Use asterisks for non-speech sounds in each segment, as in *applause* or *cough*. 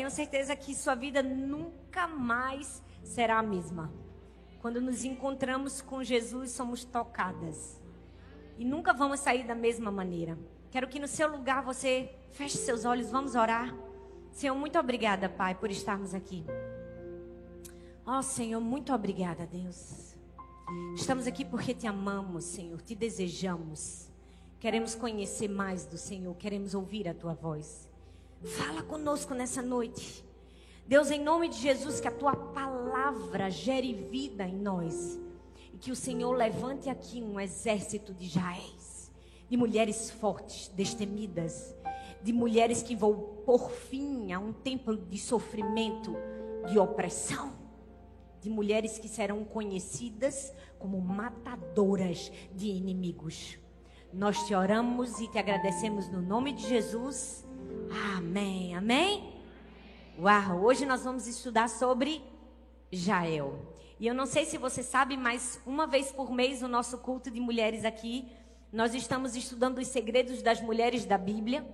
tenho certeza que sua vida nunca mais será a mesma. Quando nos encontramos com Jesus, somos tocadas. E nunca vamos sair da mesma maneira. Quero que no seu lugar você feche seus olhos, vamos orar. Senhor, muito obrigada, Pai, por estarmos aqui. Ó oh, Senhor, muito obrigada, Deus. Estamos aqui porque te amamos, Senhor, te desejamos. Queremos conhecer mais do Senhor, queremos ouvir a tua voz. Fala conosco nessa noite. Deus, em nome de Jesus, que a tua palavra gere vida em nós. E que o Senhor levante aqui um exército de Jaéis, de mulheres fortes, destemidas, de mulheres que vão por fim a um tempo de sofrimento, de opressão, de mulheres que serão conhecidas como matadoras de inimigos. Nós te oramos e te agradecemos no nome de Jesus. Amém. Amém. Uau, hoje nós vamos estudar sobre Jael. E eu não sei se você sabe, mas uma vez por mês no nosso culto de mulheres aqui, nós estamos estudando os segredos das mulheres da Bíblia.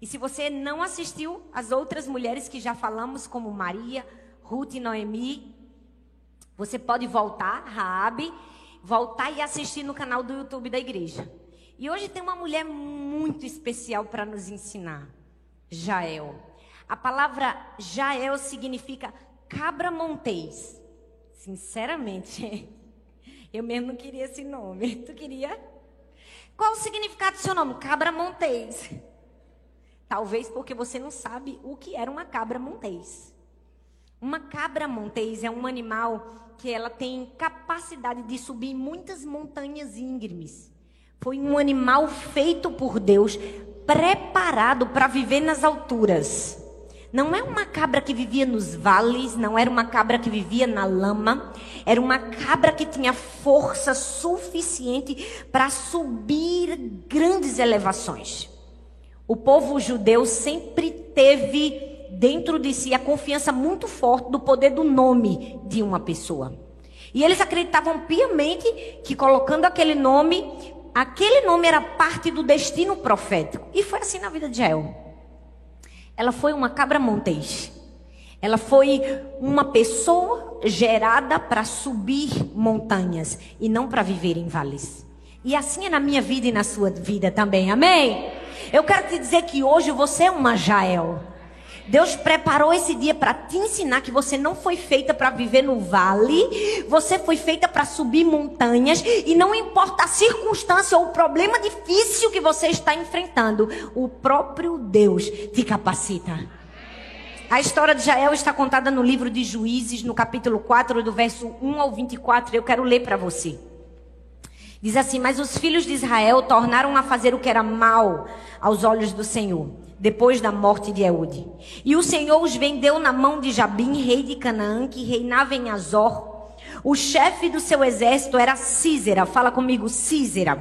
E se você não assistiu às outras mulheres que já falamos, como Maria, Ruth e Noemi, você pode voltar, Raabe, voltar e assistir no canal do YouTube da igreja. E hoje tem uma mulher muito especial para nos ensinar. Jael. A palavra Jael significa cabra montês. Sinceramente, *laughs* eu mesmo não queria esse nome. *laughs* Tu queria? Qual o significado do seu nome? Cabra montês. Talvez porque você não sabe o que era uma cabra montês. Uma cabra montês é um animal que ela tem capacidade de subir muitas montanhas íngremes. Foi um animal feito por Deus preparado para viver nas alturas. Não é uma cabra que vivia nos vales, não era uma cabra que vivia na lama, era uma cabra que tinha força suficiente para subir grandes elevações. O povo judeu sempre teve dentro de si a confiança muito forte do poder do nome de uma pessoa. E eles acreditavam piamente que colocando aquele nome aquele nome era parte do destino profético. E foi assim na vida de Jael. Ela foi uma cabra montês. Ela foi uma pessoa gerada para subir montanhas e não para viver em vales. E assim é na minha vida e na sua vida também. Amém? Eu quero te dizer que hoje você é uma Jael. Deus preparou esse dia para te ensinar que você não foi feita para viver no vale, você foi feita para subir montanhas e não importa a circunstância ou o problema difícil que você está enfrentando, o próprio Deus te capacita. A história de Jael está contada no livro de Juízes, no capítulo 4, do verso 1 ao 24. Eu quero ler para você. Diz assim: Mas os filhos de Israel tornaram a fazer o que era mal aos olhos do Senhor depois da morte de Eude. E o Senhor os vendeu na mão de Jabim, rei de Canaã, que reinava em Azor. O chefe do seu exército era Císera, fala comigo, Císera,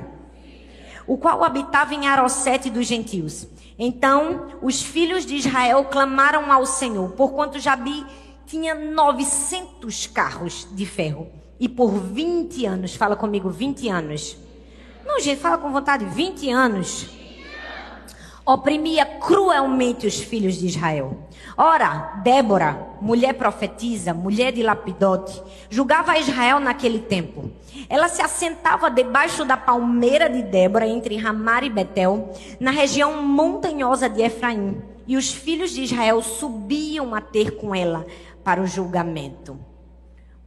o qual habitava em Arosete dos gentios. Então os filhos de Israel clamaram ao Senhor, porquanto Jabi tinha 900 carros de ferro. E por 20 anos, fala comigo, 20 anos. Não, gente, fala com vontade, 20 anos oprimia cruelmente os filhos de Israel. Ora, Débora, mulher profetisa, mulher de Lapidote, julgava Israel naquele tempo. Ela se assentava debaixo da palmeira de Débora, entre Ramar e Betel, na região montanhosa de Efraim. E os filhos de Israel subiam a ter com ela para o julgamento.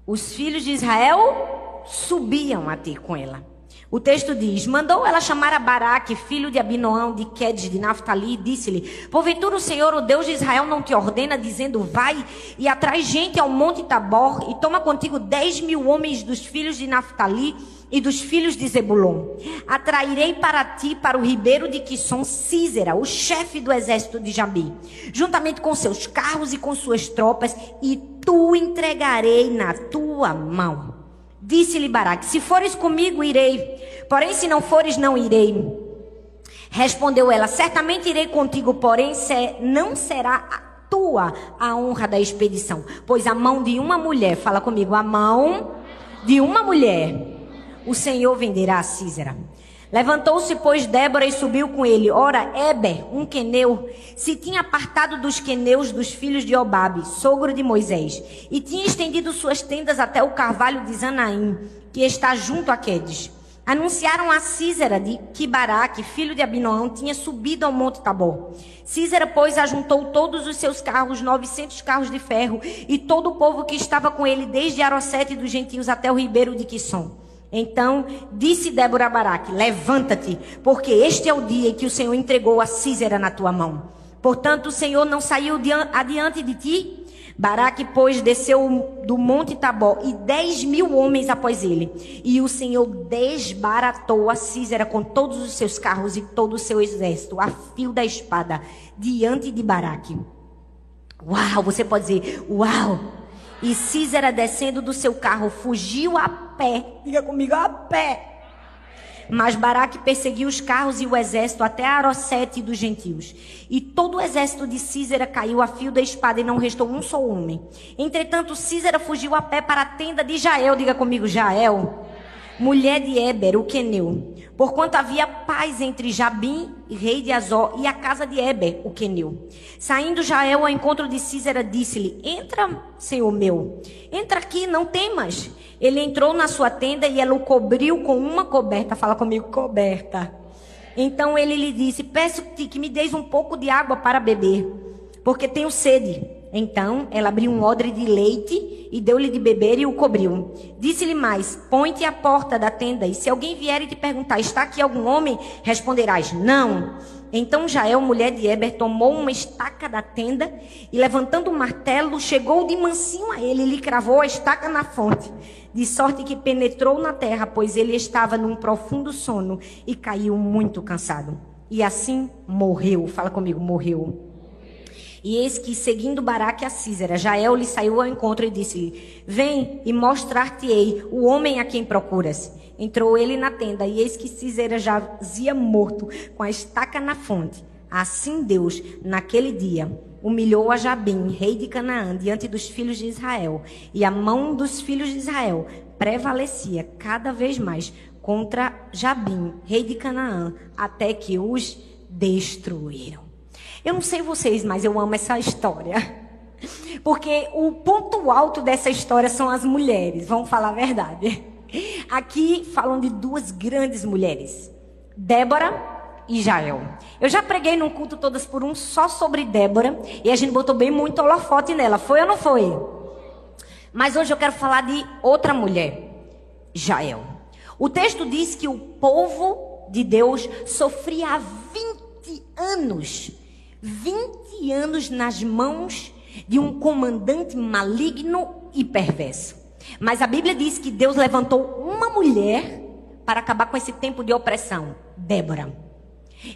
Os filhos de Israel subiam a ter com ela. O texto diz: Mandou ela chamar a Baraque, filho de Abinoão, de Quedes, de Naftali, e disse-lhe: Porventura o Senhor, o Deus de Israel, não te ordena, dizendo: Vai e atrai gente ao monte Tabor, e toma contigo dez mil homens dos filhos de Naftali e dos filhos de Zebulon. Atrairei para ti, para o ribeiro de Quisson, Císera, o chefe do exército de Jabi, juntamente com seus carros e com suas tropas, e tu entregarei na tua mão. Disse-lhe Baraque: Se fores comigo, irei. Porém, se não fores, não irei. Respondeu ela: Certamente irei contigo, porém não será tua a honra da expedição. Pois a mão de uma mulher, fala comigo, a mão de uma mulher, o Senhor venderá a Císera. Levantou-se, pois, Débora e subiu com ele. Ora, Eber, um queneu, se tinha apartado dos queneus dos filhos de Obabe, sogro de Moisés, e tinha estendido suas tendas até o carvalho de Zanaim, que está junto a Quedes. Anunciaram a Císera de que Baraque, filho de Abinoão, tinha subido ao monte Tabor. Císera, pois, ajuntou todos os seus carros, novecentos carros de ferro, e todo o povo que estava com ele, desde Arosete dos gentios até o ribeiro de Quisson. Então disse Débora Baraque: Levanta-te, porque este é o dia em que o Senhor entregou a Císera na tua mão. Portanto, o Senhor não saiu adiante de ti. Baraque, pois, desceu do monte Tabó e dez mil homens após ele. E o Senhor desbaratou a Císera com todos os seus carros e todo o seu exército, a fio da espada, diante de Baraque. Uau, você pode dizer, uau! E Císera, descendo do seu carro, fugiu a pé. Diga comigo, a pé. Mas Baraque perseguiu os carros e o exército até Arosete dos gentios. E todo o exército de Císera caiu a fio da espada e não restou um só homem. Entretanto, Císera fugiu a pé para a tenda de Jael. Diga comigo, Jael mulher de Eber, o queneu. Porquanto havia paz entre Jabim, rei de Azó, e a casa de Eber, o queneu. Saindo Jael ao encontro de Císera, disse-lhe: Entra, senhor meu, entra aqui, não temas. Ele entrou na sua tenda e ela o cobriu com uma coberta. Fala comigo, coberta. Então ele lhe disse: Peço-te que me deis um pouco de água para beber, porque tenho sede. Então ela abriu um odre de leite e deu-lhe de beber e o cobriu. Disse-lhe mais: Põe-te à porta da tenda, e se alguém vier e te perguntar: Está aqui algum homem? Responderás: Não. Então Jael, mulher de Eber, tomou uma estaca da tenda e, levantando o martelo, chegou de mansinho a ele e lhe cravou a estaca na fonte, de sorte que penetrou na terra, pois ele estava num profundo sono e caiu muito cansado. E assim morreu. Fala comigo, morreu. E eis que, seguindo Baraque a Císera, Jael lhe saiu ao encontro e disse-lhe: Vem e mostrar-te-ei o homem a quem procuras. Entrou ele na tenda, e eis que Císera jazia morto, com a estaca na fonte. Assim Deus, naquele dia, humilhou a Jabim, rei de Canaã, diante dos filhos de Israel. E a mão dos filhos de Israel prevalecia cada vez mais contra Jabim, rei de Canaã, até que os destruíram. Eu não sei vocês, mas eu amo essa história. *laughs* Porque o ponto alto dessa história são as mulheres, vamos falar a verdade. Aqui falam de duas grandes mulheres, Débora e Jael. Eu já preguei num culto todas por um só sobre Débora e a gente botou bem muito holofote nela, foi ou não foi? Mas hoje eu quero falar de outra mulher, Jael. O texto diz que o povo de Deus sofria há 20 anos 20 anos nas mãos de um comandante maligno e perverso. Mas a Bíblia diz que Deus levantou uma mulher para acabar com esse tempo de opressão, Débora.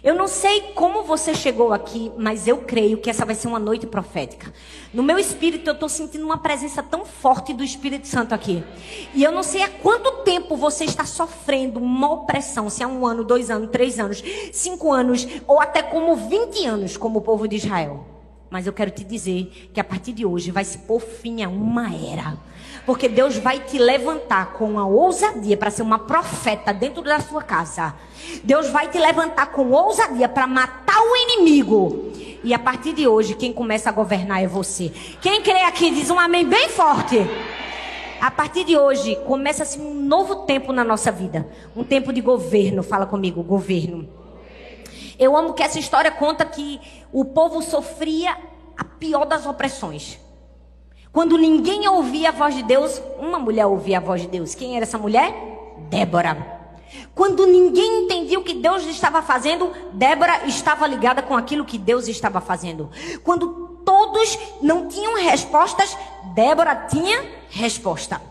Eu não sei como você chegou aqui, mas eu creio que essa vai ser uma noite profética. No meu espírito, eu estou sentindo uma presença tão forte do Espírito Santo aqui. E eu não sei há quanto tempo você está sofrendo uma opressão, se há um ano, dois anos, três anos, cinco anos, ou até como 20 anos, como o povo de Israel. Mas eu quero te dizer que a partir de hoje vai se pôr fim a uma era porque Deus vai te levantar com a ousadia para ser uma profeta dentro da sua casa. Deus vai te levantar com ousadia para matar o inimigo. E a partir de hoje, quem começa a governar é você. Quem crê aqui diz um amém bem forte. A partir de hoje, começa-se um novo tempo na nossa vida. Um tempo de governo. Fala comigo, governo. Eu amo que essa história conta que o povo sofria a pior das opressões. Quando ninguém ouvia a voz de Deus, uma mulher ouvia a voz de Deus. Quem era essa mulher? Débora. Quando ninguém entendia o que Deus estava fazendo, Débora estava ligada com aquilo que Deus estava fazendo. Quando todos não tinham respostas, Débora tinha resposta.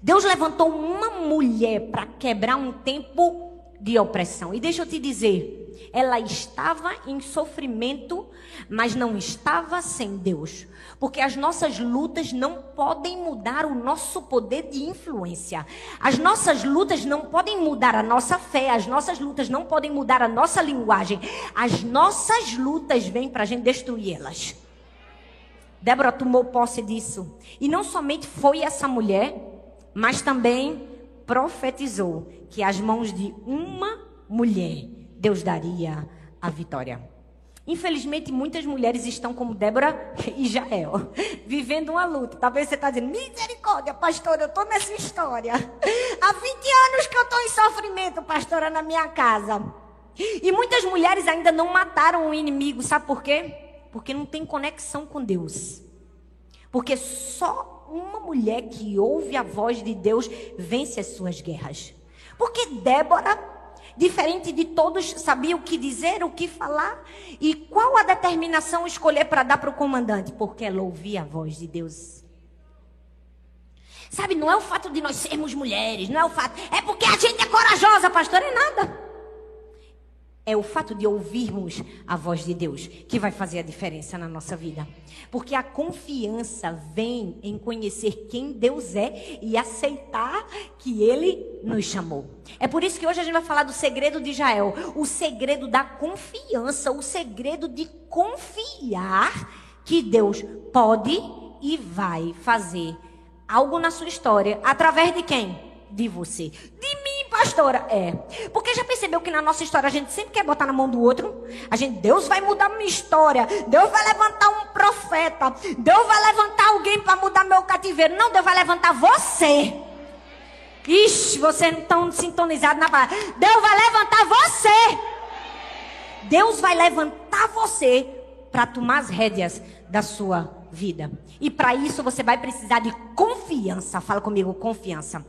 Deus levantou uma mulher para quebrar um tempo de opressão. E deixa eu te dizer, ela estava em sofrimento, mas não estava sem Deus. Porque as nossas lutas não podem mudar o nosso poder de influência. As nossas lutas não podem mudar a nossa fé. As nossas lutas não podem mudar a nossa linguagem. As nossas lutas vêm para a gente destruí-las. Débora tomou posse disso. E não somente foi essa mulher, mas também profetizou que as mãos de uma mulher, Deus daria a vitória. Infelizmente, muitas mulheres estão como Débora *laughs* e Jael, *laughs* vivendo uma luta. Talvez você está dizendo, misericórdia, pastor, eu estou nessa história. Há 20 anos que eu estou em sofrimento, pastora, na minha casa. E muitas mulheres ainda não mataram o inimigo, sabe por quê? Porque não tem conexão com Deus. Porque só uma mulher que ouve a voz de Deus vence as suas guerras. Porque Débora diferente de todos, sabia o que dizer, o que falar. E qual a determinação escolher para dar para o comandante? Porque ela ouvia a voz de Deus. Sabe, não é o fato de nós sermos mulheres, não é o fato. É porque a gente é corajosa, pastor, é nada. É o fato de ouvirmos a voz de Deus que vai fazer a diferença na nossa vida. Porque a confiança vem em conhecer quem Deus é e aceitar que Ele nos chamou. É por isso que hoje a gente vai falar do segredo de Jael. O segredo da confiança, o segredo de confiar que Deus pode e vai fazer algo na sua história através de quem? De você. De mim pastora, é. Porque já percebeu que na nossa história a gente sempre quer botar na mão do outro? A gente, Deus vai mudar minha história. Deus vai levantar um profeta. Deus vai levantar alguém para mudar meu cativeiro. Não, Deus vai levantar você. Ixi, vocês não estão sintonizados na palavra. Deus vai levantar você. Deus vai levantar você para tomar as rédeas da sua vida. E para isso você vai precisar de confiança. Fala comigo, confiança.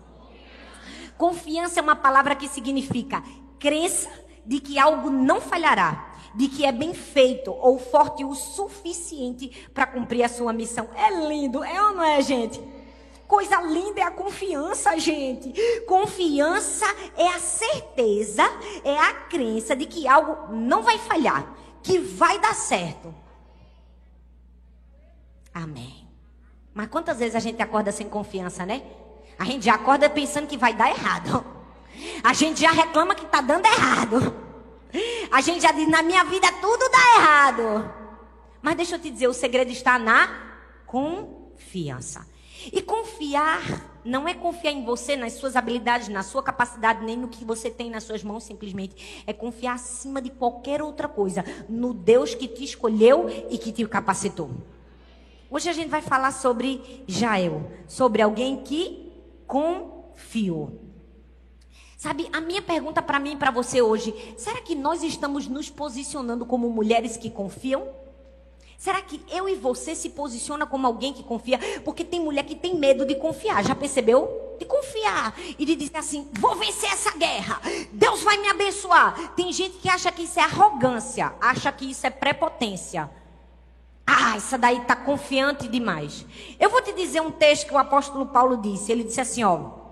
Confiança é uma palavra que significa crença de que algo não falhará, de que é bem feito ou forte o suficiente para cumprir a sua missão. É lindo, é ou não é, gente? Coisa linda é a confiança, gente. Confiança é a certeza, é a crença de que algo não vai falhar, que vai dar certo. Amém. Mas quantas vezes a gente acorda sem confiança, né? A gente já acorda pensando que vai dar errado. A gente já reclama que está dando errado. A gente já diz: na minha vida tudo dá errado. Mas deixa eu te dizer: o segredo está na confiança. E confiar não é confiar em você, nas suas habilidades, na sua capacidade, nem no que você tem nas suas mãos, simplesmente. É confiar acima de qualquer outra coisa, no Deus que te escolheu e que te capacitou. Hoje a gente vai falar sobre Jael, sobre alguém que confiou. Sabe, a minha pergunta para mim e para você hoje, será que nós estamos nos posicionando como mulheres que confiam? Será que eu e você se posiciona como alguém que confia? Porque tem mulher que tem medo de confiar, já percebeu? De confiar e de dizer assim: vou vencer essa guerra, Deus vai me abençoar. Tem gente que acha que isso é arrogância, acha que isso é prepotência. Ah, essa daí está confiante demais. Eu vou te dizer um texto que o apóstolo Paulo disse. Ele disse assim, ó.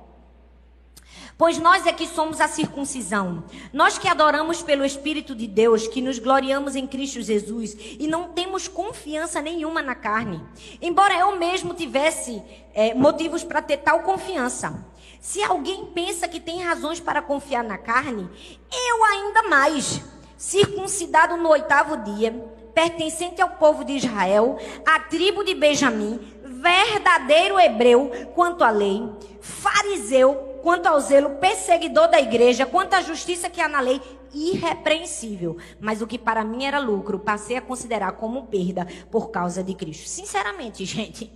Pois nós é que somos a circuncisão. Nós que adoramos pelo Espírito de Deus, que nos gloriamos em Cristo Jesus e não temos confiança nenhuma na carne. Embora eu mesmo tivesse é, motivos para ter tal confiança. Se alguém pensa que tem razões para confiar na carne, eu ainda mais. Circuncidado no oitavo dia pertencente ao povo de Israel, à tribo de Benjamim, verdadeiro hebreu quanto à lei, fariseu quanto ao zelo, perseguidor da igreja, quanto à justiça que há na lei, irrepreensível. Mas o que para mim era lucro, passei a considerar como perda por causa de Cristo. Sinceramente, *laughs* gente,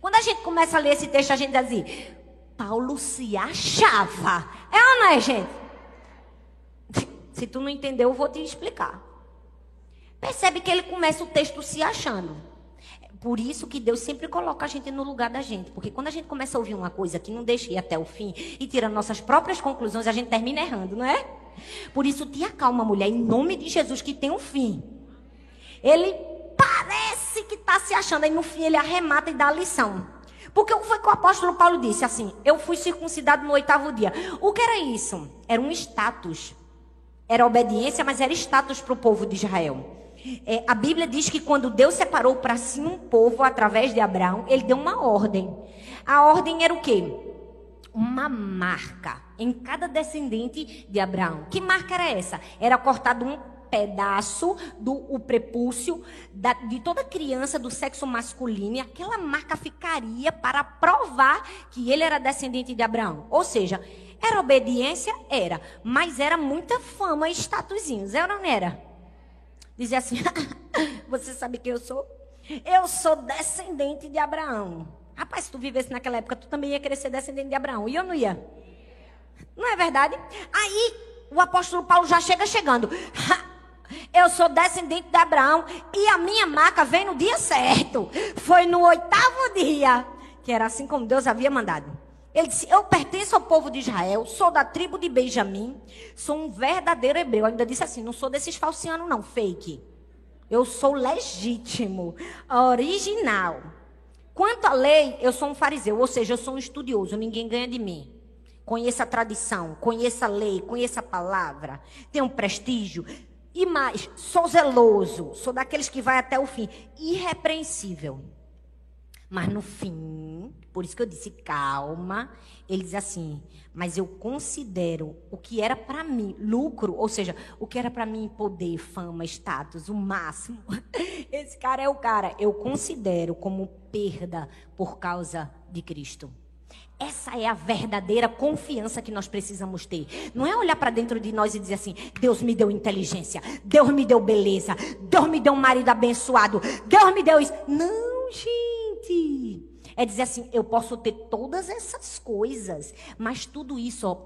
quando a gente começa a ler esse texto, a gente diz assim: Paulo se achava. É ou não é, gente? *laughs* Se tu não entendeu, eu vou te explicar. Percebe que ele começa o texto se achando. Por isso que Deus sempre coloca a gente no lugar da gente. Porque quando a gente começa a ouvir uma coisa que não deixa ir até o fim e tira nossas próprias conclusões, a gente termina errando, não é? Por isso, te acalma, mulher, em nome de Jesus, que tem um fim. Ele parece que está se achando, aí no fim ele arremata e dá a lição. Porque o foi que o apóstolo Paulo disse assim: Eu fui circuncidado no oitavo dia. O que era isso? Era um status. Era obediência, mas era status para o povo de Israel. É, a Bíblia diz que quando Deus separou para si um povo através de Abraão, ele deu uma ordem. A ordem era o quê? Uma marca em cada descendente de Abraão. Que marca era essa? Era cortado um pedaço do o prepúcio da, de toda criança do sexo masculino e aquela marca ficaria para provar que ele era descendente de Abraão. Ou seja, Era obediência? Era. Mas era muita fama e statuzinhos. Era ou não era? Dizia assim: *laughs* Você sabe quem eu sou? Eu sou descendente de Abraão. Rapaz, se tu vivesse naquela época, tu também ia querer ser descendente de Abraão. E eu não ia. Não é verdade? Aí o apóstolo Paulo já chega chegando. *laughs* Eu sou descendente de Abraão e a minha marca vem no dia certo. Foi no oitavo dia, que era assim como Deus havia mandado. Ele disse: Eu pertenço ao povo de Israel, sou da tribo de Benjamim, sou um verdadeiro hebreu. Ainda disse assim: Não sou desses falcianos, não, fake. Eu sou legítimo, original. Quanto à lei, eu sou um fariseu, ou seja, eu sou um estudioso, ninguém ganha de mim. Conheça a tradição, conheça a lei, conheça a palavra, tenho prestígio. E mais, sou zeloso, sou daqueles que vai até o fim, irrepreensível. Mas no fim, por isso que eu disse calma, ele diz assim: "Mas eu considero o que era para mim lucro, ou seja, o que era para mim poder, fama, status, o máximo. *laughs* Esse cara é o cara, eu considero como perda por causa de Cristo." Essa é a verdadeira confiança que nós precisamos ter. Não é olhar para dentro de nós e dizer assim: Deus me deu inteligência, Deus me deu beleza, Deus me deu um marido abençoado, Deus me deu isso. Não, gente. É dizer assim: eu posso ter todas essas coisas, mas tudo isso ó,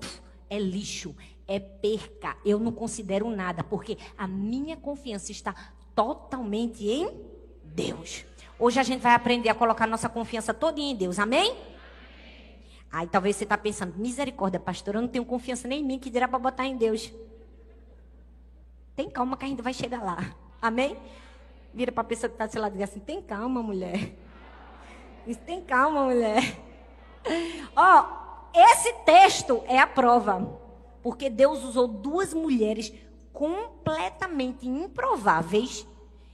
é lixo, é perca. Eu não considero nada, porque a minha confiança está totalmente em Deus. Hoje a gente vai aprender a colocar nossa confiança toda em Deus, amém? Aí talvez você está pensando, misericórdia, pastor, eu não tenho confiança nem em mim, que dirá para botar em Deus. Tem calma que a gente vai chegar lá. Amém? Vira para a pessoa que está do seu lado e diz assim, tem calma, mulher. Tem calma, mulher. Ó, esse texto é a prova. Porque Deus usou duas mulheres completamente improváveis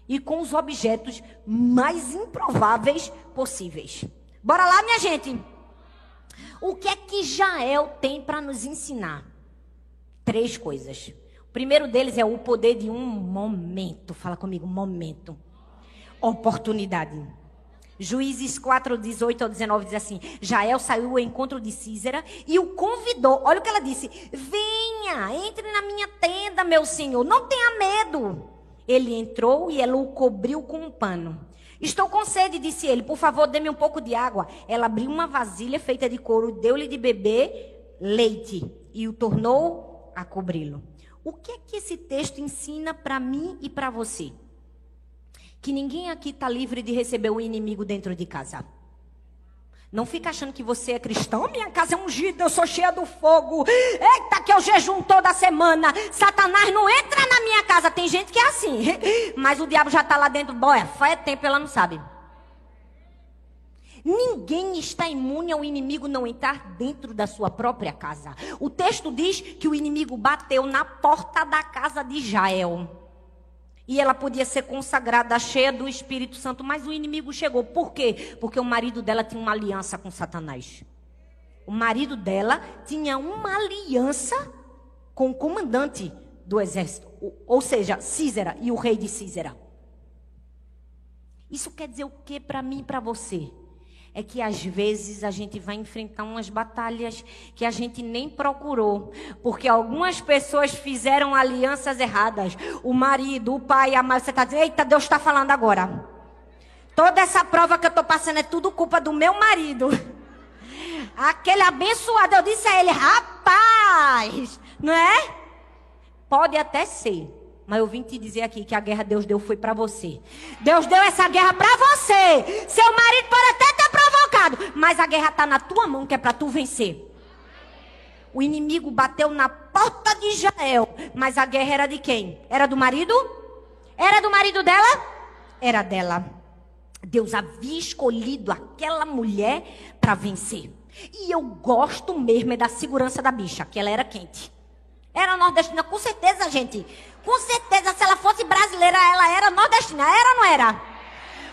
e com os objetos mais improváveis possíveis. Bora lá, minha gente. O que é que Jael tem para nos ensinar? Três coisas. O primeiro deles é o poder de um momento. Fala comigo, momento. Oportunidade. Juízes 4, 18 ao 19 diz assim: Jael saiu ao encontro de Císera e o convidou. Olha o que ela disse: Venha, entre na minha tenda, meu senhor, não tenha medo. Ele entrou e ela o cobriu com um pano. Estou com sede, disse ele. Por favor, dê-me um pouco de água. Ela abriu uma vasilha feita de couro, deu-lhe de beber leite e o tornou a cobri-lo. O que é que esse texto ensina para mim e para você? Que ninguém aqui está livre de receber o inimigo dentro de casa. Não fica achando que você é cristão. Minha casa é ungida, eu sou cheia do fogo. Eita, que eu jejum toda semana. Satanás não entra na minha casa. Tem gente que é assim. *laughs* Mas o diabo já está lá dentro. Boia, faz tempo, ela não sabe. Ninguém está imune ao inimigo não entrar dentro da sua própria casa. O texto diz que o inimigo bateu na porta da casa de Jael. E ela podia ser consagrada, cheia do Espírito Santo, mas o inimigo chegou. Por quê? Porque o marido dela tinha uma aliança com Satanás. O marido dela tinha uma aliança com o comandante do exército, ou seja, Císera e o rei de Císera. Isso quer dizer o que para mim e para você? É que às vezes a gente vai enfrentar umas batalhas que a gente nem procurou, porque algumas pessoas fizeram alianças erradas. O marido, o pai, a mãe, você está dizendo, eita, Deus está falando agora. Toda essa prova que eu estou passando é tudo culpa do meu marido. *laughs* Aquele abençoado, eu disse a ele, rapaz, não é? Pode até ser. Mas eu vim te dizer aqui que a guerra Deus deu foi para você. Deus deu essa guerra para você. Seu marido pode até ter mas a guerra está na tua mão, que é para tu vencer. O inimigo bateu na porta de Israel, mas a guerra era de quem? Era do marido? Era do marido dela? Era dela. Deus havia escolhido aquela mulher para vencer. E eu gosto mesmo é da segurança da bicha, que ela era quente. Era nordestina, com certeza, gente. Com certeza, se ela fosse brasileira, ela era nordestina. Era ou não era?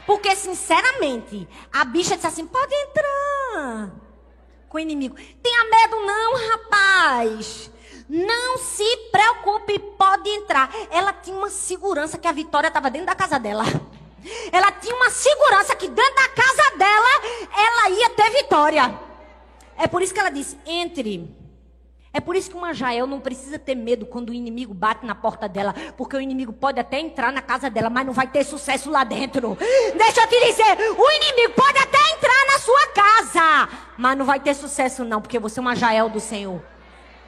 Porque, sinceramente, a bicha disse assim: pode entrar com o inimigo. Tenha medo, não, rapaz. Não se preocupe, pode entrar. Ela tinha uma segurança que a vitória estava dentro da casa dela. Ela tinha uma segurança que dentro da casa dela ela ia ter vitória. É por isso que ela disse: entre. É por isso que uma Jael não precisa ter medo quando o inimigo bate na porta dela, porque o inimigo pode até entrar na casa dela, mas não vai ter sucesso lá dentro. Deixa eu te dizer, o inimigo pode até entrar na sua casa, mas não vai ter sucesso não, porque você é uma Jael do Senhor.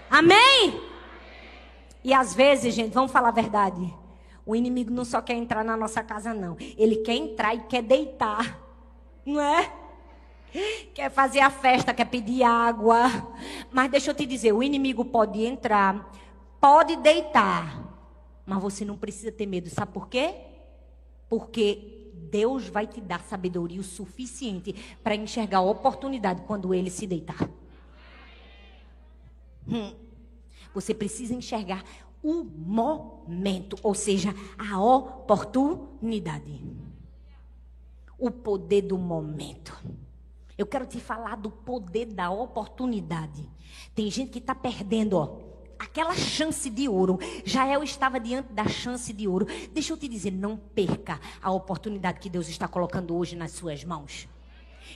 Amém? E às vezes, gente, vamos falar a verdade. O inimigo não só quer entrar na nossa casa não, ele quer entrar e quer deitar. Não é? Quer fazer a festa, quer pedir água. Mas deixa eu te dizer, o inimigo pode entrar, pode deitar, mas você não precisa ter medo. Sabe por quê? Porque Deus vai te dar sabedoria o suficiente para enxergar a oportunidade quando ele se deitar. Hum. Você precisa enxergar o momento, ou seja, a oportunidade. O poder do momento. Eu quero te falar do poder da oportunidade. Tem gente que está perdendo, ó, aquela chance de ouro. Jael estava diante da chance de ouro. Deixa eu te dizer, não perca a oportunidade que Deus está colocando hoje nas suas mãos.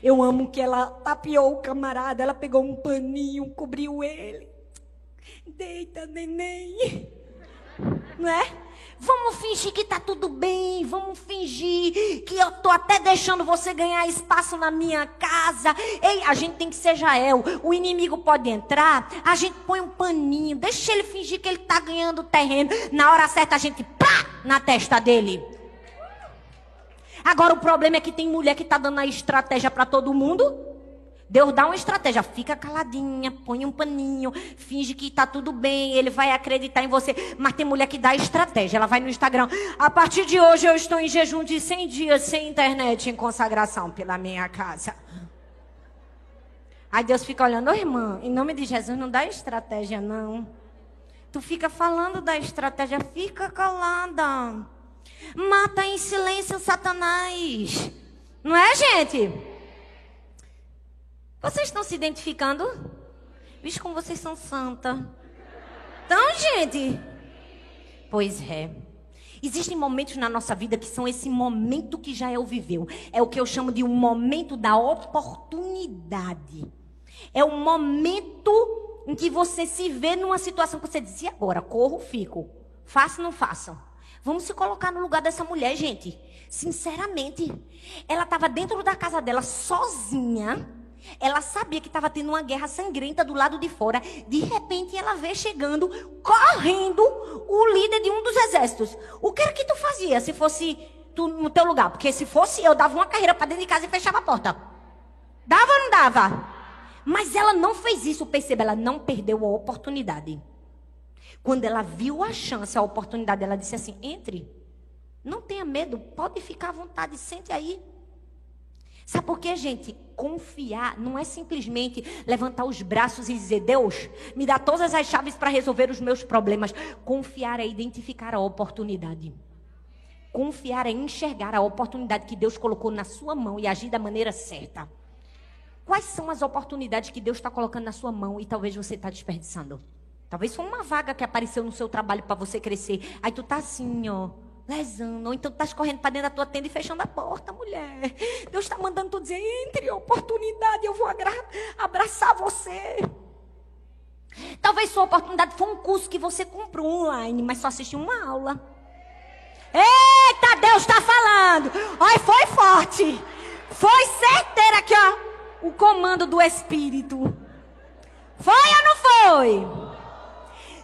Eu amo que ela tapiou o camarada, ela pegou um paninho, cobriu ele. Deita, neném. Não é? Vamos fingir que tá tudo bem, vamos fingir que eu tô até deixando você ganhar espaço na minha casa. Ei, a gente tem que ser Jael. O inimigo pode entrar, a gente põe um paninho, deixa ele fingir que ele tá ganhando terreno. Na hora certa a gente pá na testa dele. Agora o problema é que tem mulher que tá dando a estratégia para todo mundo. Deus dá uma estratégia, fica caladinha, põe um paninho, finge que está tudo bem, ele vai acreditar em você. Mas tem mulher que dá estratégia, ela vai no Instagram. A partir de hoje eu estou em jejum de 100 dias sem internet em consagração pela minha casa. Aí Deus fica olhando, ô oh, irmã, em nome de Jesus não dá estratégia não. Tu fica falando da estratégia, fica calada. Mata em silêncio Satanás. Não é, gente? Vocês estão se identificando? Vixe, como vocês são santa. Então, gente. Pois é. Existem momentos na nossa vida que são esse momento que já é viveu. É o que eu chamo de um momento da oportunidade. É o momento em que você se vê numa situação que você diz, e agora? Corro, fico. Faço, não faço. Vamos se colocar no lugar dessa mulher, gente. Sinceramente. Ela estava dentro da casa dela, sozinha ela sabia que estava tendo uma guerra sangrenta do lado de fora. De repente, ela vê chegando, correndo, o líder de um dos exércitos. O que era que tu fazia se fosse tu no teu lugar? Porque se fosse eu, dava uma carreira para dentro de casa e fechava a porta. Dava ou não dava? Mas ela não fez isso, perceba, ela não perdeu a oportunidade. Quando ela viu a chance, a oportunidade, ela disse assim: entre. Não tenha medo, pode ficar à vontade, sente aí. Sabe por quê, gente? Confiar não é simplesmente levantar os braços e dizer, Deus, me dá todas as chaves para resolver os meus problemas. Confiar é identificar a oportunidade. Confiar é enxergar a oportunidade que Deus colocou na sua mão e agir da maneira certa. Quais são as oportunidades que Deus está colocando na sua mão e talvez você está desperdiçando? Talvez foi uma vaga que apareceu no seu trabalho para você crescer. Aí tu tá assim, ó lesando, ou então tu estás correndo para dentro da tua tenda e fechando a porta, mulher. Deus está mandando tu dizer, entre, oportunidade, eu vou abraçar você. Talvez sua oportunidade foi um curso que você comprou online, mas só assistiu uma aula. Eita, Deus está falando. Olha, foi forte. Foi certeira aqui, ó. O comando do Espírito. Foi ou não foi?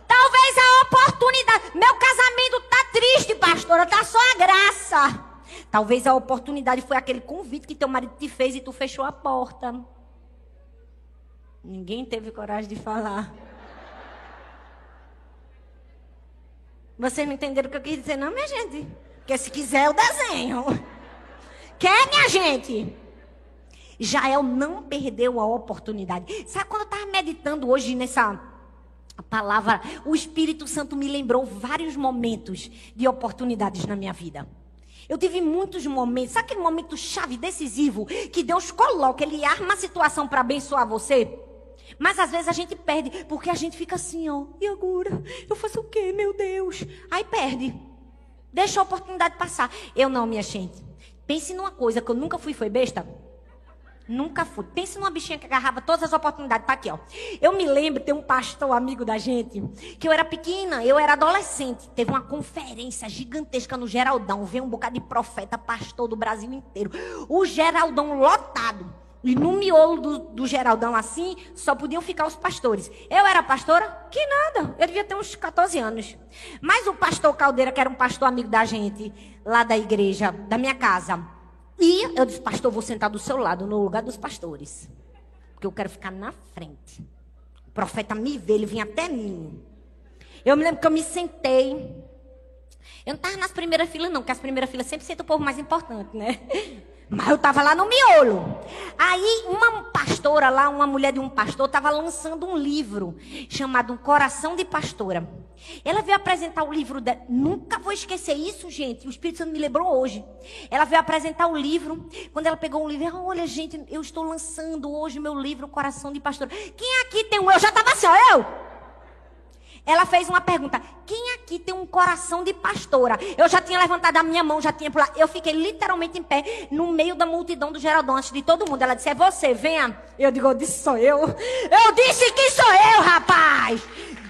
Talvez a oportunidade. Meu casamento tá triste, pastora. Tá só a graça. Talvez a oportunidade foi aquele convite que teu marido te fez e tu fechou a porta. Ninguém teve coragem de falar. Vocês não entenderam o que eu quis dizer, não, minha gente? Porque se quiser, eu desenho. Quer, minha gente? Jael não perdeu a oportunidade. Sabe quando eu estava meditando hoje nessa a palavra, o Espírito Santo me lembrou vários momentos de oportunidades na minha vida. Eu tive muitos momentos, sabe aquele momento chave, decisivo, que Deus coloca, Ele arma a situação para abençoar você? Mas às vezes a gente perde, porque a gente fica assim, ó, e agora? Eu faço o quê, meu Deus? Aí perde. Deixa a oportunidade passar. Eu não, minha gente. Pense numa coisa que eu nunca fui, foi besta. Nunca fui. Pense numa bichinha que agarrava todas as oportunidades. Tá aqui, ó. Eu me lembro, tem um pastor amigo da gente, que eu era pequena, eu era adolescente. Teve uma conferência gigantesca no Geraldão. Veio um bocado de profeta, pastor do Brasil inteiro. O Geraldão lotado. E no miolo do, do Geraldão assim, só podiam ficar os pastores. Eu era pastora? Que nada. Eu devia ter uns 14 anos. Mas o pastor Caldeira, que era um pastor amigo da gente, lá da igreja, da minha casa, e eu disse, pastor, vou sentar do seu lado, no lugar dos pastores. Porque eu quero ficar na frente. O profeta me vê, ele vinha até mim. Eu me lembro que eu me sentei. Eu não estava nas primeiras filas, não, porque as primeiras filas sempre sentam o povo mais importante, né? Mas eu estava lá no miolo. Aí uma pastora lá, uma mulher de um pastor, estava lançando um livro chamado Coração de Pastora. Ela veio apresentar o livro dela. Nunca vou esquecer isso, gente. O Espírito Santo me lembrou hoje. Ela veio apresentar o livro. Quando ela pegou o livro, ela, olha, gente, eu estou lançando hoje meu livro Coração de Pastora. Quem aqui tem um? Eu já estava assim, ó, eu. Ela fez uma pergunta: quem aqui tem um coração de pastora? Eu já tinha levantado a minha mão, já tinha pulado. Eu fiquei literalmente em pé no meio da multidão do Geraldão, antes de todo mundo. Ela disse: É você, venha. Eu digo: Eu disse: Sou eu. Eu disse que sou eu, rapaz.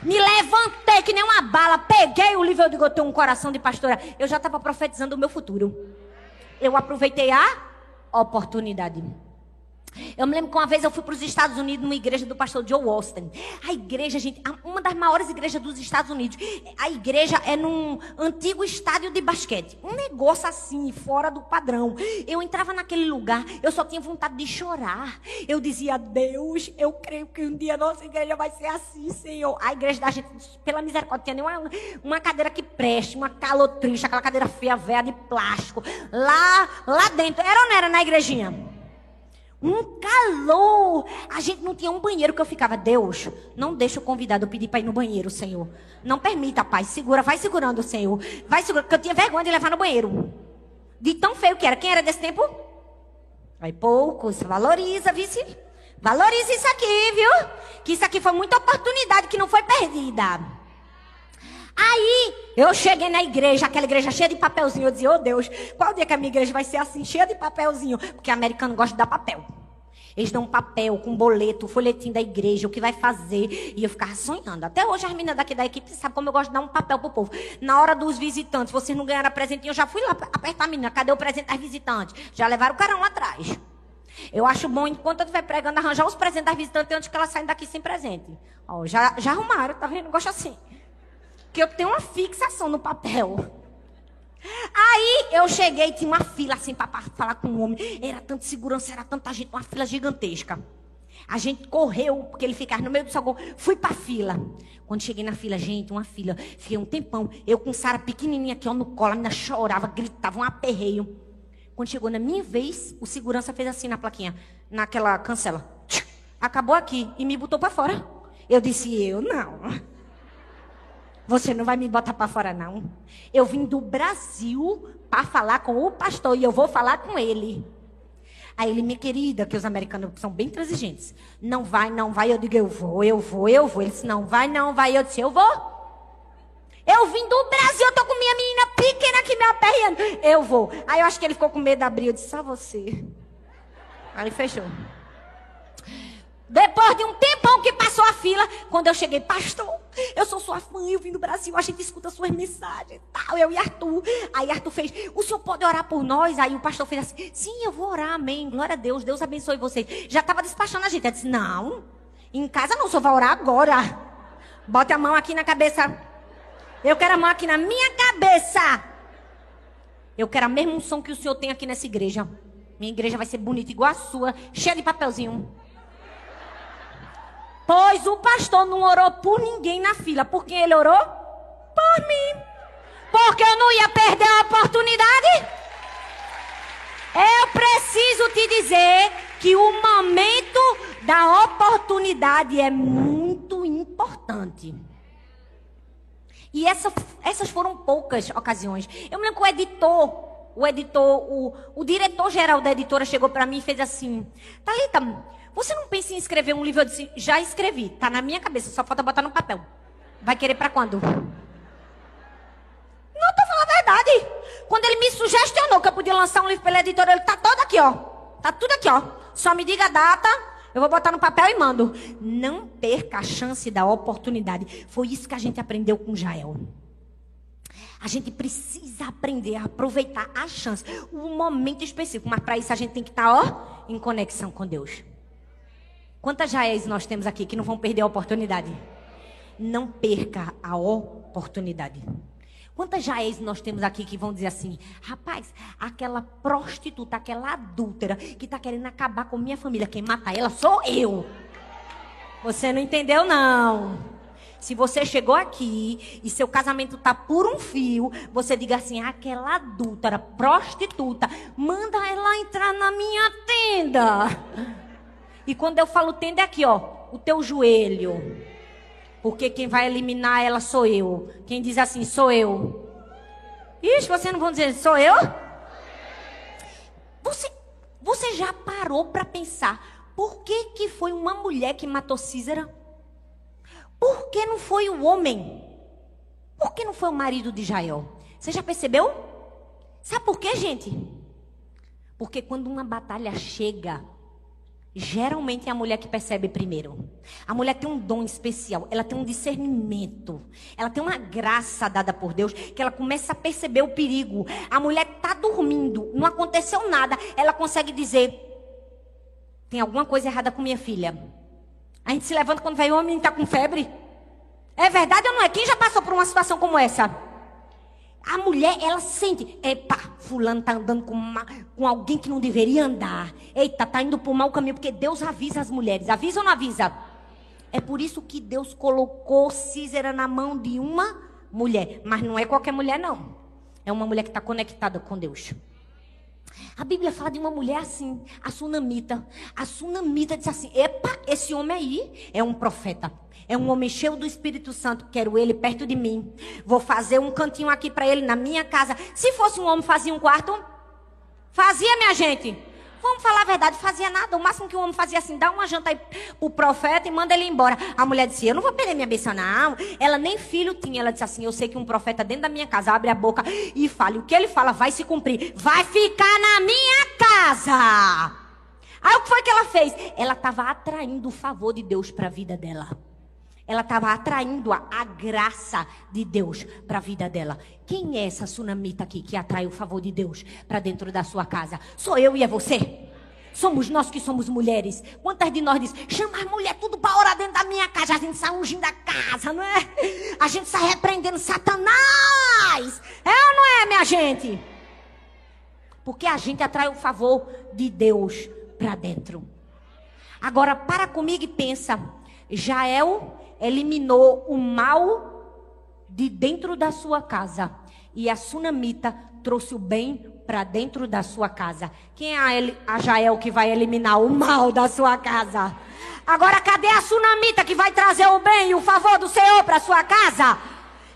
Me levantei que nem uma bala, peguei o livro. Eu digo: Eu tenho um coração de pastora. Eu já estava profetizando o meu futuro. Eu aproveitei a oportunidade. Eu me lembro que uma vez eu fui para os Estados Unidos numa igreja do pastor Joe Austin. A igreja, gente, uma das maiores igrejas dos Estados Unidos. A igreja é num antigo estádio de basquete. Um negócio assim, fora do padrão. Eu entrava naquele lugar, eu só tinha vontade de chorar. Eu dizia, Deus, eu creio que um dia a nossa igreja vai ser assim, Senhor. A igreja da gente, pela misericórdia, tinha nem uma, cadeira que preste, uma calotricha, aquela cadeira feia, velha de plástico. Lá, lá dentro. Era ou não era na igrejinha? Um calor. A gente não tinha um banheiro que eu ficava. Deus, não deixa o convidado pedir para ir no banheiro, Senhor. Não permita, Pai. Segura, vai segurando, Senhor. Vai segurando, porque eu tinha vergonha de levar no banheiro. De tão feio que era. Quem era desse tempo? Vai poucos. Valoriza, vice. Valoriza isso aqui, viu? Que isso aqui foi muita oportunidade que não foi perdida. Aí eu cheguei na igreja, aquela igreja cheia de papelzinho. Eu dizia, oh Deus, qual dia que a minha igreja vai ser assim, cheia de papelzinho? Porque americano gosta de dar papel. Eles dão papel com boleto, folhetim da igreja, o que vai fazer. E eu ficava sonhando. Até hoje as meninas daqui da equipe sabem como eu gosto de dar um papel pro povo. Na hora dos visitantes, vocês não ganharam presentinho, eu já fui lá apertar a menina. Cadê o presente das visitantes? Já levaram o carão lá atrás. Eu acho bom, enquanto eu estiver pregando, arranjar os presentes das visitantes antes que elas saem daqui sem presente. Ó, já, já arrumaram, tá vendo? Gosto assim que eu tenho uma fixação no papel. Aí eu cheguei, tinha uma fila assim para falar com o homem. Era tanta segurança, era tanta gente, uma fila gigantesca. A gente correu, porque ele ficava no meio do salão. Fui para a fila. Quando cheguei na fila, gente, uma fila. Fiquei um tempão. Eu com Sara pequenininha aqui ó, no colo, a menina chorava, gritava, um aperreio. Quando chegou na minha vez, o segurança fez assim na plaquinha, naquela cancela. Acabou aqui e me botou para fora. Eu disse, eu não. Você não vai me botar para fora, não. Eu vim do Brasil para falar com o pastor e eu vou falar com ele. Aí ele, minha querida, que os americanos são bem transigentes. Não vai, não vai. Eu digo, eu vou, eu vou, eu vou. Ele disse, não vai, não vai. Eu disse, eu vou. Eu vim do Brasil, eu tô com minha menina pequena aqui me aperreando. Eu vou. Aí eu acho que ele ficou com medo de abrir. Eu disse, só você. Aí fechou. Depois de um tempão que passou a fila, quando eu cheguei, pastor, eu sou sua fã, eu vim do Brasil, a gente escuta suas mensagens, tal, eu e Arthur. Aí Arthur fez, o senhor pode orar por nós? Aí o pastor fez assim, sim, eu vou orar, amém, glória a Deus, Deus abençoe vocês. Já estava despachando a gente, eu disse, não, em casa não, o senhor vai orar agora. Bote a mão aqui na cabeça. Eu quero a mão aqui na minha cabeça. Eu quero a mesma unção que o senhor tem aqui nessa igreja. Minha igreja vai ser bonita igual a sua, cheia de papelzinho. Pois o pastor não orou por ninguém na fila. Por quem ele orou? Por mim. Porque eu não ia perder a oportunidade. Eu preciso te dizer que o momento da oportunidade é muito importante. E essa, essas foram poucas ocasiões. Eu me lembro que o editor, o editor, o, o diretor geral da editora chegou para mim e fez assim: Thalita, você não pensa em escrever um livro? Eu disse, já escrevi, tá na minha cabeça, só falta botar no papel. Vai querer para quando? Não, tô falando a verdade. Quando ele me sugestionou que eu podia lançar um livro pela editora, ele tá todo aqui, ó. Tá tudo aqui, ó. Só me diga a data, eu vou botar no papel e mando. Não perca a chance da oportunidade. Foi isso que a gente aprendeu com Jael. A gente precisa aprender a aproveitar a chance, o momento específico. Mas para isso a gente tem que estar, tá, ó, em conexão com Deus. Quantas Jaéis nós temos aqui que não vão perder a oportunidade? Não perca a oportunidade. Quantas Jaéis nós temos aqui que vão dizer assim: rapaz, aquela prostituta, aquela adúltera que está querendo acabar com minha família, quem mata ela sou eu. Você não entendeu, não. Se você chegou aqui e seu casamento tá por um fio, você diga assim: aquela adúltera, prostituta, manda ela entrar na minha tenda. E quando eu falo tenda é aqui, ó, o teu joelho. Porque quem vai eliminar ela sou eu. Quem diz assim, sou eu. Ixi, vocês não vão dizer, sou eu? Você, você já parou para pensar por que, que foi uma mulher que matou Císera? Por que não foi o homem? Por que não foi o marido de Jael? Você já percebeu? Sabe por quê, gente? Porque quando uma batalha chega, geralmente é a mulher que percebe primeiro. A mulher tem um dom especial, ela tem um discernimento, ela tem uma graça dada por Deus que ela começa a perceber o perigo. A mulher está dormindo, não aconteceu nada, ela consegue dizer: tem alguma coisa errada com minha filha. A gente se levanta quando vai o homem está com febre. É verdade ou não é? Quem já passou por uma situação como essa? A mulher, ela sente, epa, fulano tá andando com, uma, com alguém que não deveria andar. Eita, tá indo por mau caminho, porque Deus avisa as mulheres. Avisa ou não avisa? É por isso que Deus colocou Císera na mão de uma mulher. Mas não é qualquer mulher, não. É uma mulher que está conectada com Deus. A Bíblia fala de uma mulher assim, a sunamita. A sunamita disse assim: Epa, esse homem aí é um profeta. É um homem cheio do Espírito Santo. Quero ele perto de mim. Vou fazer um cantinho aqui para ele na minha casa. Se fosse um homem, fazia um quarto? Fazia, minha gente. Vamos falar a verdade, fazia nada. O máximo que o homem fazia assim, dá uma janta aí pro profeta e manda ele embora. A mulher disse: Eu não vou perder minha bênção, não. Ela nem filho tinha. Ela disse assim: Eu sei que um profeta dentro da minha casa abre a boca e fala. O que ele fala vai se cumprir. Vai ficar na minha casa. Aí o que foi que ela fez? Ela estava atraindo o favor de Deus para a vida dela. Ela estava atraindo a, a, graça de Deus para a vida dela. Quem é essa sunamita aqui que atrai o favor de Deus para dentro da sua casa? Sou eu e é você. Somos nós que somos mulheres. Quantas de nós diz, chama as mulheres tudo para orar dentro da minha casa. A gente sai ungindo a casa, não é? A gente sai repreendendo Satanás. É ou não é, minha gente? Porque a gente atrai o favor de Deus para dentro. Agora, para comigo e pensa. Jael eliminou o mal de dentro da sua casa. E a sunamita trouxe o bem para dentro da sua casa. Quem é a Jael que vai eliminar o mal da sua casa? Agora, cadê a sunamita que vai trazer o bem e o favor do Senhor para sua casa?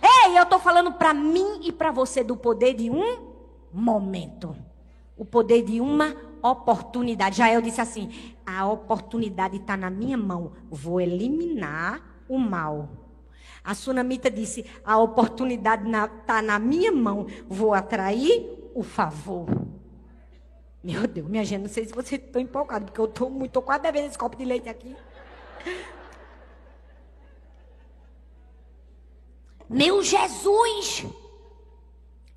Ei, eu estou falando para mim e para você do poder de um momento. O poder de uma oportunidade. Jael disse assim: a oportunidade está na minha mão. Vou eliminar o mal. A sunamita disse: a oportunidade está na, na minha mão, vou atrair o favor. Meu Deus, minha gente, não sei se você está empolgado, porque eu estou muito, estou quase devendo esse copo de leite aqui. Meu Jesus!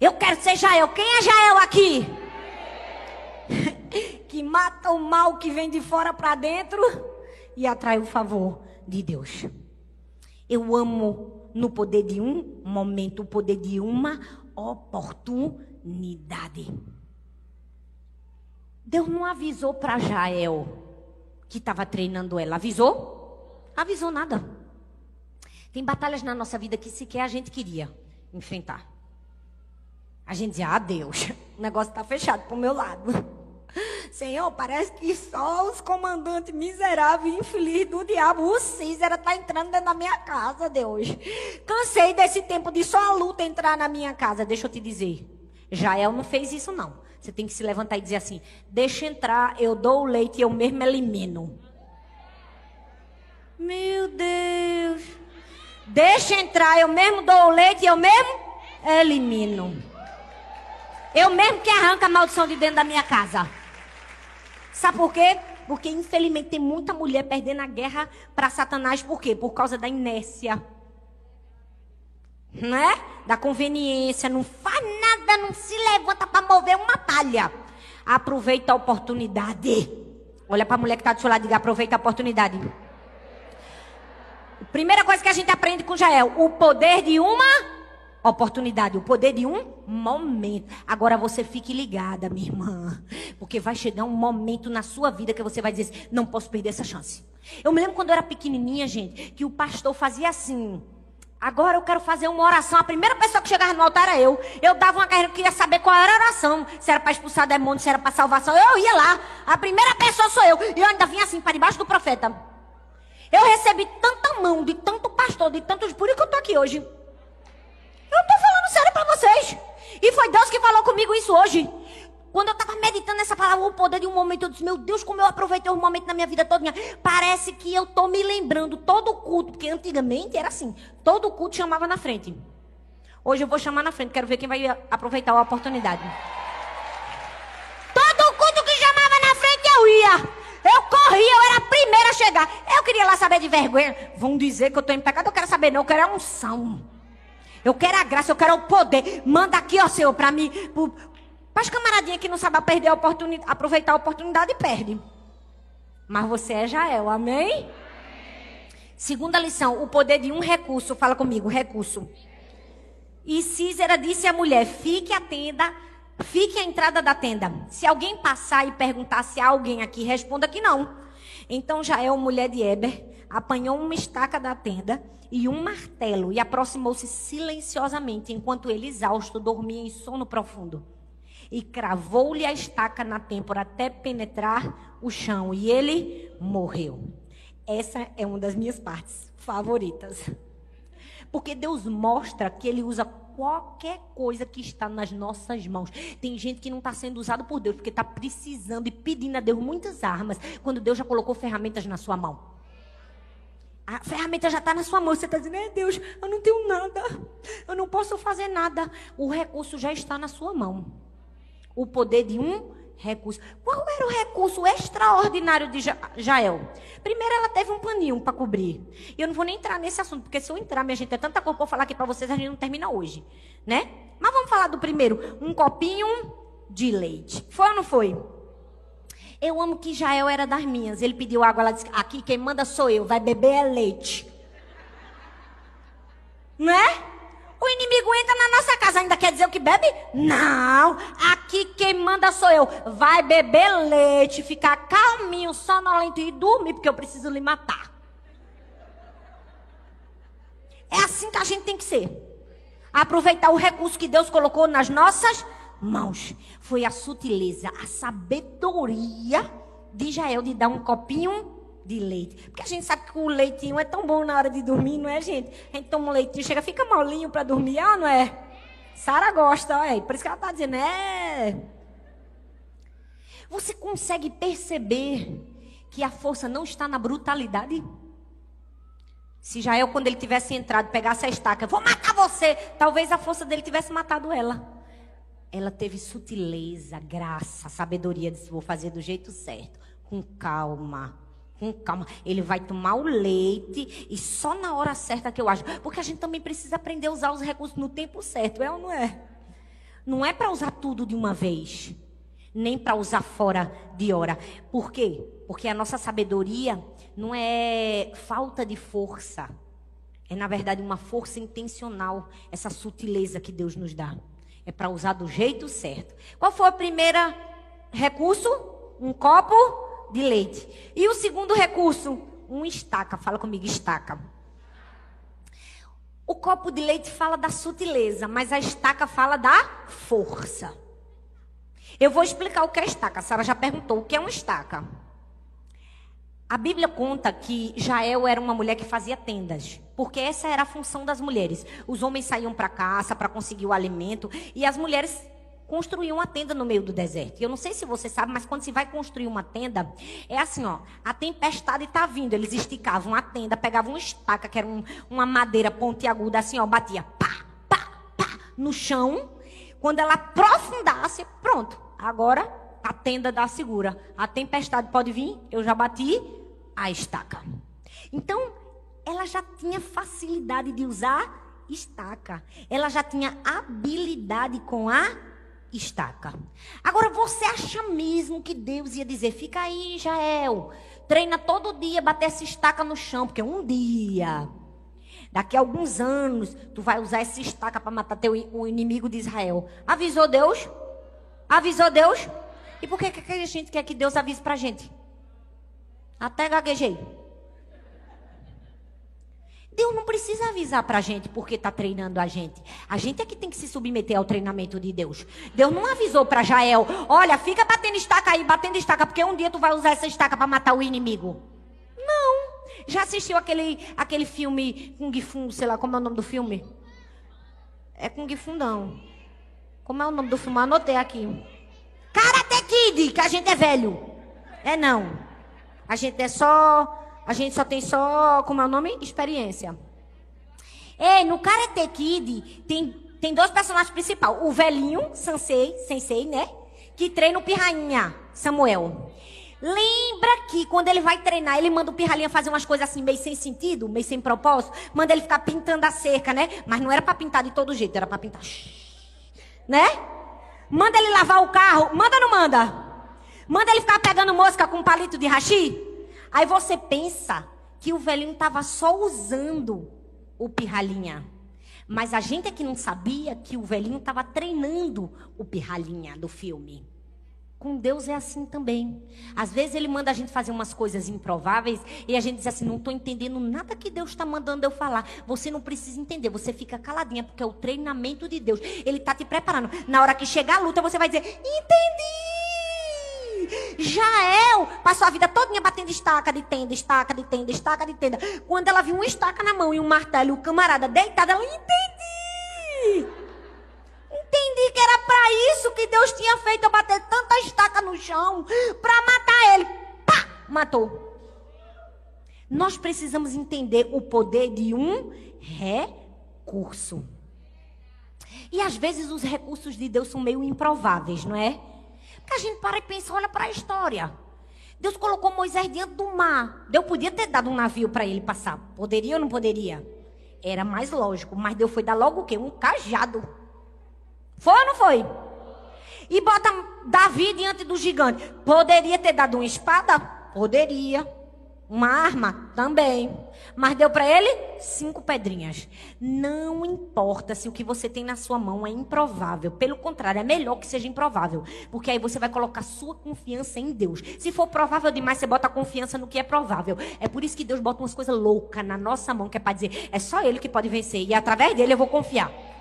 Eu quero ser Jael. Quem é Jael aqui? *laughs* que mata o mal que vem de fora para dentro e atrai o favor de Deus. Eu amo no poder de um momento, o poder de uma oportunidade. Deus não avisou para Jael que estava treinando ela. Avisou? Avisou nada. Tem batalhas na nossa vida que sequer a gente queria enfrentar. A gente dizia, ah, Deus, *laughs* o negócio está fechado para o meu lado. Senhor, parece que só os comandantes miseráveis e infelizes do diabo, o Císera, está entrando dentro da minha casa, Deus. Cansei desse tempo de só a luta entrar na minha casa. Deixa eu te dizer. Jael não fez isso, não. Você tem que se levantar e dizer assim: deixa entrar, eu dou o leite e eu mesmo elimino. Meu Deus. Deixa entrar, eu mesmo dou o leite e eu mesmo elimino. Eu mesmo que arranco a maldição de dentro da minha casa. Sabe por quê? Porque, infelizmente, tem muita mulher perdendo a guerra para Satanás. Por quê? Por causa da inércia. Não é? Da conveniência. Não faz nada, não se levanta para mover uma palha. Aproveita a oportunidade. Olha para a mulher que está do seu lado e diga: aproveita a oportunidade. Primeira coisa que a gente aprende com Jael: o poder de uma oportunidade, o poder de um momento. Agora você fique ligada, minha irmã, porque vai chegar um momento na sua vida que você vai dizer: não posso perder essa chance. Eu me lembro quando eu era pequenininha, gente, que o pastor fazia assim. Agora eu quero fazer uma oração. A primeira pessoa que chegava no altar era eu. Eu dava uma carreira, queria saber qual era a oração. Se era para expulsar demônio, se era para salvação. Eu ia lá. A primeira pessoa sou eu. E eu ainda vinha assim para debaixo do profeta. Eu recebi tanta mão de tanto pastor, de tantos. Por isso que eu estou aqui hoje. Eu estou falando sério para vocês. E foi Deus que falou comigo isso hoje. Quando eu estava meditando nessa palavra, o poder de um momento, eu disse, meu Deus, como eu aproveitei um momento na minha vida toda. Parece que eu estou me lembrando todo o culto, porque antigamente era assim, todo culto chamava na frente. Hoje eu vou chamar na frente, quero ver quem vai aproveitar a oportunidade. Todo culto que chamava na frente eu ia. Eu corria, eu era a primeira a chegar. Eu queria lá saber de vergonha. Vão dizer que eu estou em pecado, eu quero saber não, eu quero a unção. Eu quero a graça, eu quero o poder. Manda aqui, ó Senhor, para mim. Para as camaradinhas que não sabem perder a oportunidade, aproveitar a oportunidade e perde. Mas você é Jael, amém? Segunda lição, o poder de um recurso. Fala comigo, recurso. E Císera disse à mulher: fique a tenda, fique à entrada da tenda. Se alguém passar e perguntar se há alguém aqui, responda que não. Então Jael, mulher de Eber, apanhou uma estaca da tenda e um martelo e aproximou-se silenciosamente enquanto ele, exausto, dormia em sono profundo. E cravou-lhe a estaca na têmpora até penetrar o chão e ele morreu. Essa é uma das minhas partes favoritas. Porque Deus mostra que ele usa qualquer coisa que está nas nossas mãos. Tem gente que não está sendo usado por Deus porque está precisando e pedindo a Deus muitas armas, quando Deus já colocou ferramentas na sua mão. A ferramenta já está na sua mão. Você está dizendo, é Deus, eu não tenho nada. Eu não posso fazer nada. O recurso já está na sua mão. O poder de um recurso. Qual era o recurso extraordinário de Jael? Primeiro, ela teve um paninho para cobrir. E eu não vou nem entrar nesse assunto, porque se eu entrar, minha gente, é tanta coisa para falar aqui para vocês, a gente não termina hoje. Né? Mas vamos falar do primeiro. Um copinho de leite. Foi ou não foi? Eu amo que Jael era das minhas. Ele pediu água, ela disse: Aqui quem manda sou eu, vai beber é leite. Não é? O inimigo entra na nossa casa, ainda quer dizer o que bebe? Não, aqui quem manda sou eu. Vai beber leite, ficar calminho, sonolento e dormir, porque eu preciso lhe matar. É assim que a gente tem que ser. Aproveitar o recurso que Deus colocou nas nossas mãos. Foi a sutileza, a sabedoria de Jael de dar um copinho de leite. Porque a gente sabe que o leitinho é tão bom na hora de dormir, não é, gente? A gente toma um leitinho, chega, fica molinho para dormir, ah, não é? Sara gosta, olha, por isso que ela está dizendo, é. Você consegue perceber que a força não está na brutalidade? Se Jael, quando ele tivesse entrado, pegasse a estaca, vou matar você, talvez a força dele tivesse matado ela ela teve sutileza, graça, sabedoria, disse: vou fazer do jeito certo, com calma. Com calma, ele vai tomar o leite e só na hora certa que eu acho. Porque a gente também precisa aprender a usar os recursos no tempo certo, é ou não é? Não é para usar tudo de uma vez, nem para usar fora de hora. Por quê? Porque a nossa sabedoria não é falta de força, é na verdade uma força intencional, essa sutileza que Deus nos dá. É para usar do jeito certo. Qual foi o primeiro recurso? Um copo de leite. E o segundo recurso? Um estaca. Fala comigo, estaca. O copo de leite fala da sutileza, mas a estaca fala da força. Eu vou explicar o que é estaca. A Sara já perguntou o que é uma estaca. A Bíblia conta que Jael era uma mulher que fazia tendas. Porque essa era a função das mulheres. Os homens saíam para caça para conseguir o alimento e as mulheres construíam uma tenda no meio do deserto. Eu não sei se você sabe, mas quando se vai construir uma tenda, é assim, ó, a tempestade está vindo, eles esticavam a tenda, pegavam uma estaca, que era um, uma madeira pontiaguda, assim, ó, batia pá, pá, pá, no chão. Quando ela aprofundasse, pronto, agora tá tenda dá segura. A tempestade pode vir, eu já bati a estaca. Então, ela já tinha facilidade de usar estaca. Ela já tinha habilidade com a estaca. Agora, você acha mesmo que Deus ia dizer: fica aí, Jael, treina todo dia, bater essa estaca no chão, porque um dia, daqui a alguns anos, tu vai usar essa estaca para matar teu, o inimigo de Israel. Avisou Deus? Avisou Deus? E por que, que a gente quer que Deus avise para a gente? Até gaguejei. Deus não precisa avisar para a gente porque está treinando a gente. A gente é que tem que se submeter ao treinamento de Deus. Deus não avisou para Jael: olha, fica batendo estaca aí, batendo estaca, porque um dia tu vai usar essa estaca para matar o inimigo. Não. Já assistiu aquele, aquele filme Kung Fu, sei lá, como é o nome do filme? É Kung Fu, não. Como é o nome do filme? Anotei aqui. Karate Kid, que a gente é velho. É não. A gente é só. A gente só tem só. Como é o nome? Experiência. É, no Karate Kid tem, tem dois personagens principais. O velhinho, Sansei, Sensei, né? Que treina o pirrainha, Samuel. Lembra que quando ele vai treinar, ele manda o pirralhinha fazer umas coisas assim, meio sem sentido, meio sem propósito. Manda ele ficar pintando a cerca, né? Mas não era para pintar de todo jeito, era para pintar. Né? Manda ele lavar o carro. Manda ou não manda? Manda ele ficar pegando mosca com um palito de rachi. Aí você pensa que o velhinho estava só usando o pirralhinha. Mas a gente é que não sabia que o velhinho estava treinando o pirralhinha do filme. Com Deus é assim também. Às vezes ele manda a gente fazer umas coisas improváveis e a gente diz assim: não estou entendendo nada que Deus está mandando eu falar. Você não precisa entender, você fica caladinha, porque é o treinamento de Deus. Ele está te preparando. Na hora que chegar a luta, você vai dizer: entendi. Jael passou a vida todinha batendo estaca de tenda, estaca de tenda, estaca de tenda. Quando ela viu uma estaca na mão e um martelo, o camarada deitado, ela entendi. Entendi que era para isso que Deus tinha feito eu bater tanta estaca no chão para matar ele. Pá! Matou. Nós precisamos entender o poder de um recurso. E às vezes os recursos de Deus são meio improváveis, não é? Porque a gente para e pensa, olha para a história. Deus colocou Moisés diante do mar. Deus podia ter dado um navio para ele passar. Poderia ou não poderia? Era mais lógico. Mas Deus foi dar logo o quê? Um cajado. Foi ou não foi? E bota Davi diante do gigante. Poderia ter dado uma espada? Poderia. Uma arma? Também. Mas deu para ele cinco pedrinhas. Não importa se o que você tem na sua mão é improvável. Pelo contrário, é melhor que seja improvável. Porque aí você vai colocar sua confiança em Deus. Se for provável demais, você bota a confiança no que é provável. É por isso que Deus bota umas coisas loucas na nossa mão, que é para dizer, é só Ele que pode vencer. E através dele eu vou confiar.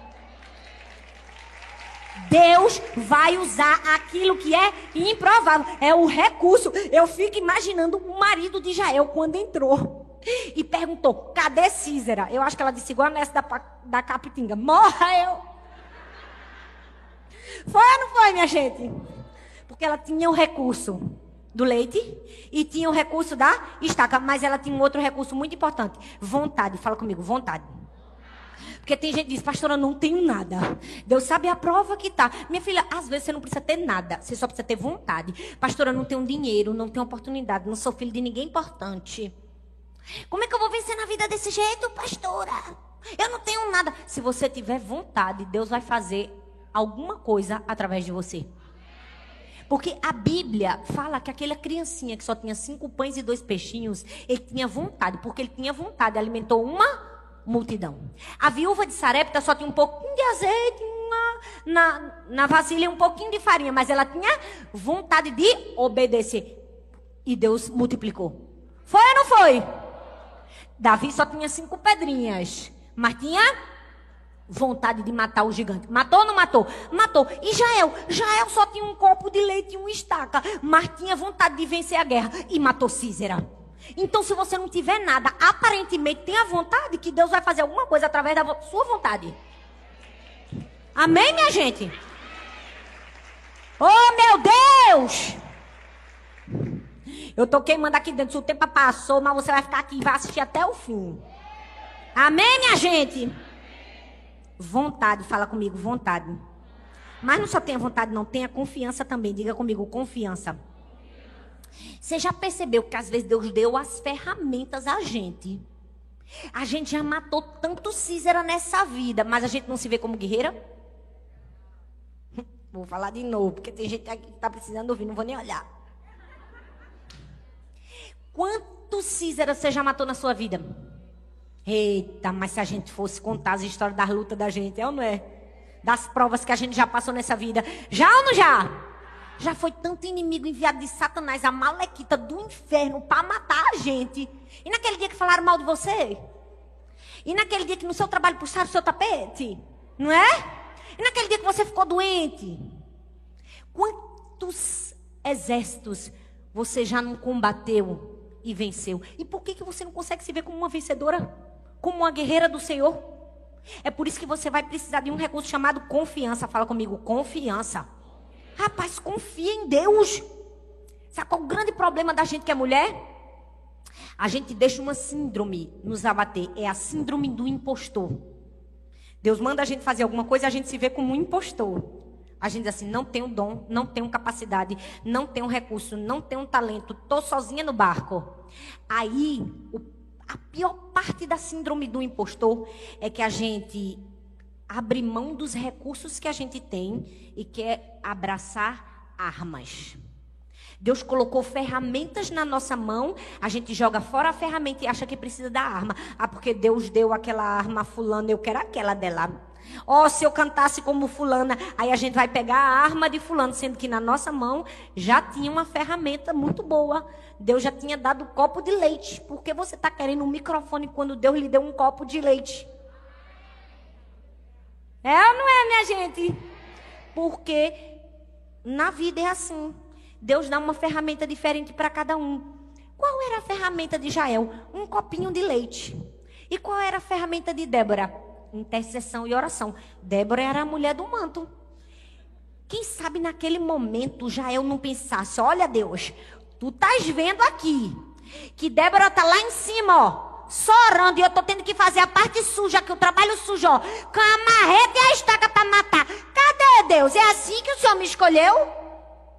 Deus vai usar aquilo que é improvável. É o recurso. Eu fico imaginando o marido de Jael quando entrou. E perguntou: cadê Císera? Eu acho que ela disse igual nessa da, da Capitinga: morra eu. Foi ou não foi, minha gente? Porque ela tinha o recurso do leite e tinha o recurso da estaca. Mas ela tinha um outro recurso muito importante: vontade. Fala comigo: vontade. Porque tem gente que diz, pastora, não tenho nada. Deus sabe a prova que tá. Minha filha, às vezes você não precisa ter nada. Você só precisa ter vontade. Pastora, não tenho dinheiro, não tenho oportunidade, não sou filho de ninguém importante. Como é que eu vou vencer na vida desse jeito, pastora? Eu não tenho nada. Se você tiver vontade, Deus vai fazer alguma coisa através de você. Porque a Bíblia fala que aquela criancinha que só tinha cinco pães e dois peixinhos, ele tinha vontade, porque ele tinha vontade, alimentou uma multidão. A viúva de Sarepta só tinha um pouquinho de azeite na, na vasilha, um pouquinho de farinha, mas ela tinha vontade de obedecer. E Deus multiplicou. Foi ou não foi? Davi só tinha cinco pedrinhas, mas tinha vontade de matar o gigante. Matou ou não matou? Matou. E Jael? Jael só tinha um copo de leite e uma estaca, mas tinha vontade de vencer a guerra e matou Císera. Então, se você não tiver nada, aparentemente tenha vontade que Deus vai fazer alguma coisa através da sua vontade. Amém, minha gente? Oh, meu Deus! Eu tô queimando aqui dentro. Se o tempo passou, mas você vai ficar aqui e vai assistir até o fim. Amém, minha gente? Vontade, fala comigo, vontade. Mas não só tenha vontade, não, tenha confiança também. Diga comigo, confiança. Você já percebeu que às vezes Deus deu as ferramentas a gente? A gente já matou tanto Císera nessa vida, mas a gente não se vê como guerreira? *laughs* Vou falar de novo, porque tem gente aqui que está precisando ouvir, não vou nem olhar. Quantos Císera você já matou na sua vida? Eita, mas se a gente fosse contar as histórias das lutas da gente, é ou não é? Das provas que a gente já passou nessa vida. Já ou não já? Já foi tanto inimigo enviado de Satanás, a malequita do inferno, para matar a gente. E naquele dia que falaram mal de você? E naquele dia que no seu trabalho puxaram o seu tapete? Não é? E naquele dia que você ficou doente? Quantos exércitos você já não combateu e venceu? E por que, que você não consegue se ver como uma vencedora? Como uma guerreira do Senhor? É por isso que você vai precisar de um recurso chamado confiança. Fala comigo, confiança. Rapaz, confia em Deus. Sabe qual é o grande problema da gente que é mulher? A gente deixa uma síndrome nos abater. É a síndrome do impostor. Deus manda a gente fazer alguma coisa e a gente se vê como um impostor. A gente diz assim: não tenho dom, não tenho capacidade, não tenho recurso, não tenho talento, estou sozinha no barco. Aí, o, a pior parte da síndrome do impostor é que a gente abre mão dos recursos que a gente tem e quer abraçar armas. Deus colocou ferramentas na nossa mão, a gente joga fora a ferramenta e acha que precisa da arma. Ah, porque Deus deu aquela arma a fulano, eu quero aquela dela. Ó, oh, se eu cantasse como fulana, aí a gente vai pegar a arma de fulano, sendo que na nossa mão já tinha uma ferramenta muito boa. Deus já tinha dado copo de leite. Por que você está querendo um microfone quando Deus lhe deu um copo de leite? É ou não é, minha gente? Porque na vida é assim. Deus dá uma ferramenta diferente para cada um. Qual era a ferramenta de Jael? Um copinho de leite. E qual era a ferramenta de Débora? Intercessão e oração. Débora era a mulher do manto. Quem sabe naquele momento Jael não pensasse: olha, Deus, tu estás vendo aqui que Débora está lá em cima, ó só orando e eu tô tendo que fazer a parte suja, que o trabalho sujo, ó, com a marreta e a estaca para matar. Cadê Deus? É assim que o Senhor me escolheu?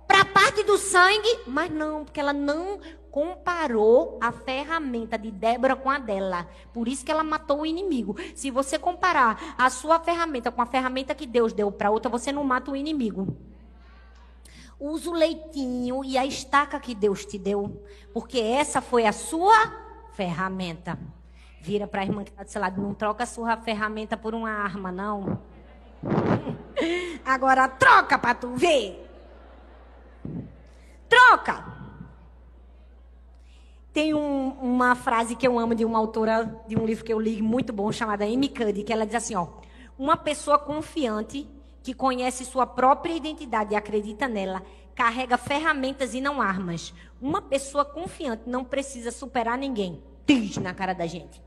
Para a parte do sangue? Mas não, porque ela não comparou a ferramenta de Débora com a dela. Por isso que ela matou o inimigo. Se você comparar a sua ferramenta com a ferramenta que Deus deu para outra, você não mata o inimigo. Usa o leitinho e a estaca que Deus te deu, porque essa foi a sua ferramenta. Vira para a irmã que está do seu lado, não troca a sua ferramenta por uma arma, não. *laughs* Agora troca para tu ver. Troca. Tem um, uma frase que eu amo de uma autora de um livro que eu li muito bom chamada Amy Cuddy, que ela diz assim, ó: Uma pessoa confiante que conhece sua própria identidade e acredita nela, carrega ferramentas e não armas. Uma pessoa confiante não precisa superar ninguém. Diz na cara da gente.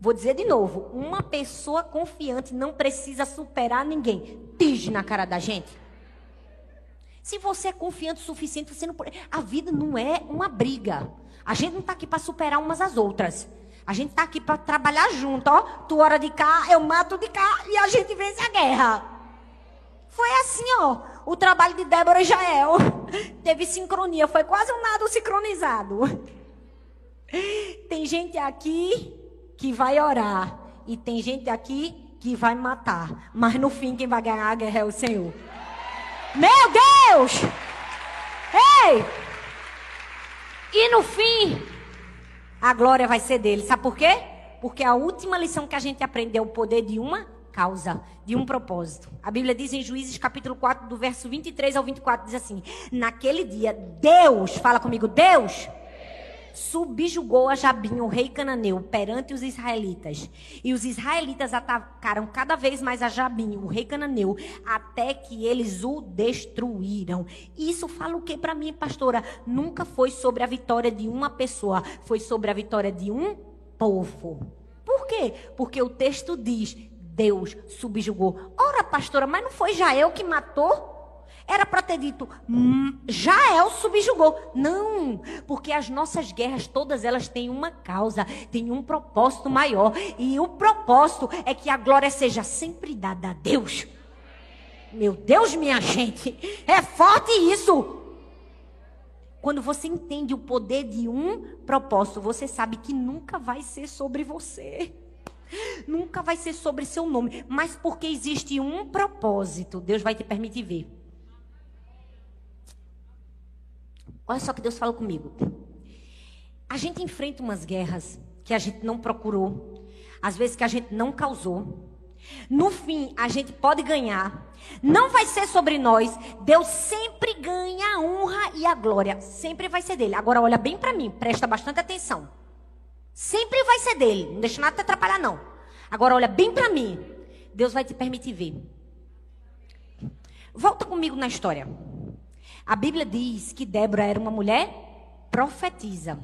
Vou dizer de novo: uma pessoa confiante não precisa superar ninguém. Diz na cara da gente. Se você é confiante o suficiente, você não. A vida não é uma briga. A gente não está aqui para superar umas às outras. A gente está aqui para trabalhar junto, ó. Tu hora de cá, eu mato de cá e a gente vence a guerra. Foi assim, ó. O trabalho de Débora e Jael teve sincronia, foi quase um nado sincronizado. Tem gente aqui que vai orar e tem gente aqui que vai matar, mas no fim quem vai ganhar a guerra é o Senhor. Meu Deus! Ei! E no fim, a glória vai ser dele. Sabe por quê? Porque a última lição que a gente aprendeu é o poder de uma causa, de um propósito. A Bíblia diz em Juízes capítulo 4, do verso 23 ao 24, diz assim: Naquele dia, Deus, fala comigo, Deus subjugou a Jabim, o rei cananeu, perante os israelitas. E os israelitas atacaram cada vez mais a Jabim, o rei cananeu, até que eles o destruíram. Isso fala o que para mim, pastora? Nunca foi sobre a vitória de uma pessoa, foi sobre a vitória de um povo. Por quê? Porque o texto diz: Deus subjugou. Ora, pastora, mas não foi Jael que matou? Era para ter dito, hum, Jael subjugou. Não, porque as nossas guerras, todas elas têm uma causa, têm um propósito maior. E o propósito é que a glória seja sempre dada a Deus. Meu Deus, minha gente, é forte isso. Quando você entende o poder de um propósito, você sabe que nunca vai ser sobre você. Nunca vai ser sobre seu nome. Mas porque existe um propósito, Deus vai te permitir ver. Olha só que Deus falou comigo. A gente enfrenta umas guerras que a gente não procurou, às vezes que a gente não causou. No fim, a gente pode ganhar. Não vai ser sobre nós. Deus sempre ganha a honra e a glória. Sempre vai ser dele. Agora, olha bem para mim, presta bastante atenção. Sempre vai ser dele. Não deixa nada te atrapalhar, não. Agora, olha bem para mim. Deus vai te permitir ver. Volta comigo na história. A Bíblia diz que Débora era uma mulher profetiza.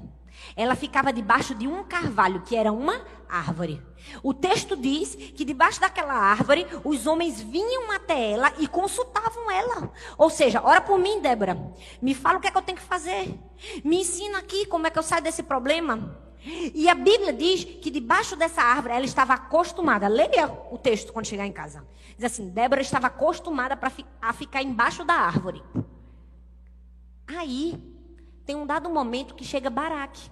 Ela ficava debaixo de um carvalho, que era uma árvore. O texto diz que debaixo daquela árvore, os homens vinham até ela e consultavam ela. Ou seja, ora por mim, Débora. Me fala o que é que eu tenho que fazer. Me ensina aqui como é que eu saio desse problema. E a Bíblia diz que debaixo dessa árvore ela estava acostumada. Leia o texto quando chegar em casa. Diz assim: Débora estava acostumada pra, a ficar embaixo da árvore. Aí, tem um dado momento que chega Baraque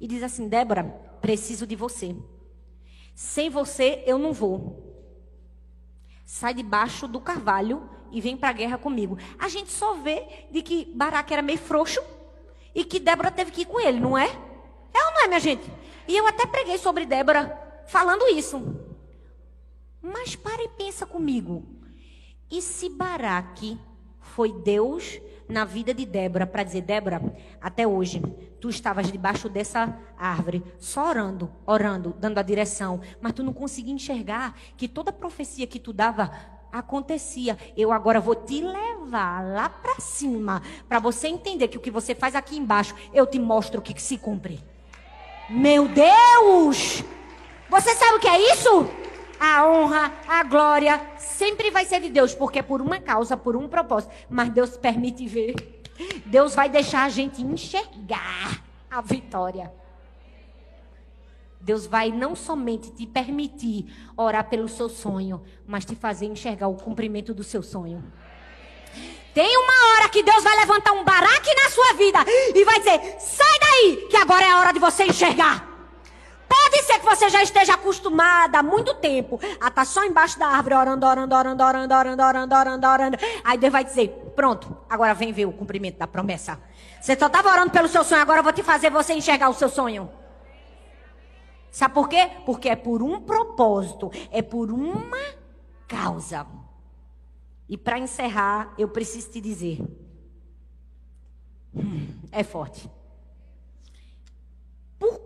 e diz assim: Débora, preciso de você. Sem você eu não vou. Sai debaixo do carvalho e vem para a guerra comigo. A gente só vê de que Baraque era meio frouxo e que Débora teve que ir com ele, não é? É ou não é, minha gente? E eu até preguei sobre Débora falando isso. Mas para e pensa comigo. E se Baraque foi Deus na vida de Débora para dizer: Débora, até hoje, tu estavas debaixo dessa árvore, só orando, orando, dando a direção, mas tu não conseguia enxergar que toda profecia que tu dava acontecia. Eu agora vou te levar lá para cima, para você entender que o que você faz aqui embaixo, eu te mostro o que, que se cumpre. Meu Deus! Você sabe o que é isso? a honra, a glória sempre vai ser de Deus, porque é por uma causa, por um propósito. Mas Deus permite ver. Deus vai deixar a gente enxergar a vitória. Deus vai não somente te permitir orar pelo seu sonho, mas te fazer enxergar o cumprimento do seu sonho. Tem uma hora que Deus vai levantar um baraque na sua vida e vai dizer: sai daí, que agora é a hora de você enxergar. Pode ser que você já esteja acostumada há muito tempo a estar tá só embaixo da árvore orando, orando, orando, orando, orando, orando, orando, orando. Aí Deus vai dizer: pronto, agora vem ver o cumprimento da promessa. Você só estava orando pelo seu sonho, agora eu vou te fazer você enxergar o seu sonho. Sabe por quê? Porque é por um propósito, é por uma causa. E para encerrar, eu preciso te dizer: hum, é forte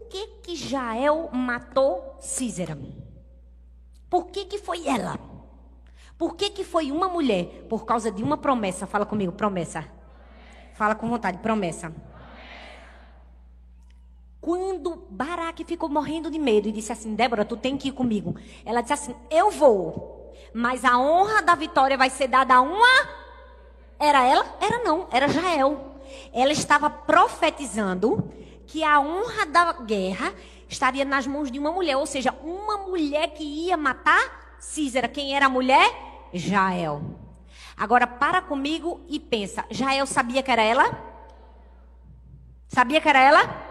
que que Jael matou Císera? Por que que foi ela? Por que que foi uma mulher? Por causa de uma promessa. Fala comigo, promessa. Fala com vontade, promessa. Quando Baraque ficou morrendo de medo e disse assim: Débora, tu tem que ir comigo. Ela disse assim: Eu vou, mas a honra da vitória vai ser dada a uma. Era ela? Era não, era Jael. Ela estava profetizando que a honra da guerra estaria nas mãos de uma mulher, ou seja, uma mulher que ia matar Císera. Quem era a mulher? Jael. Agora para comigo e pensa, Jael sabia que era ela? Sabia que era ela?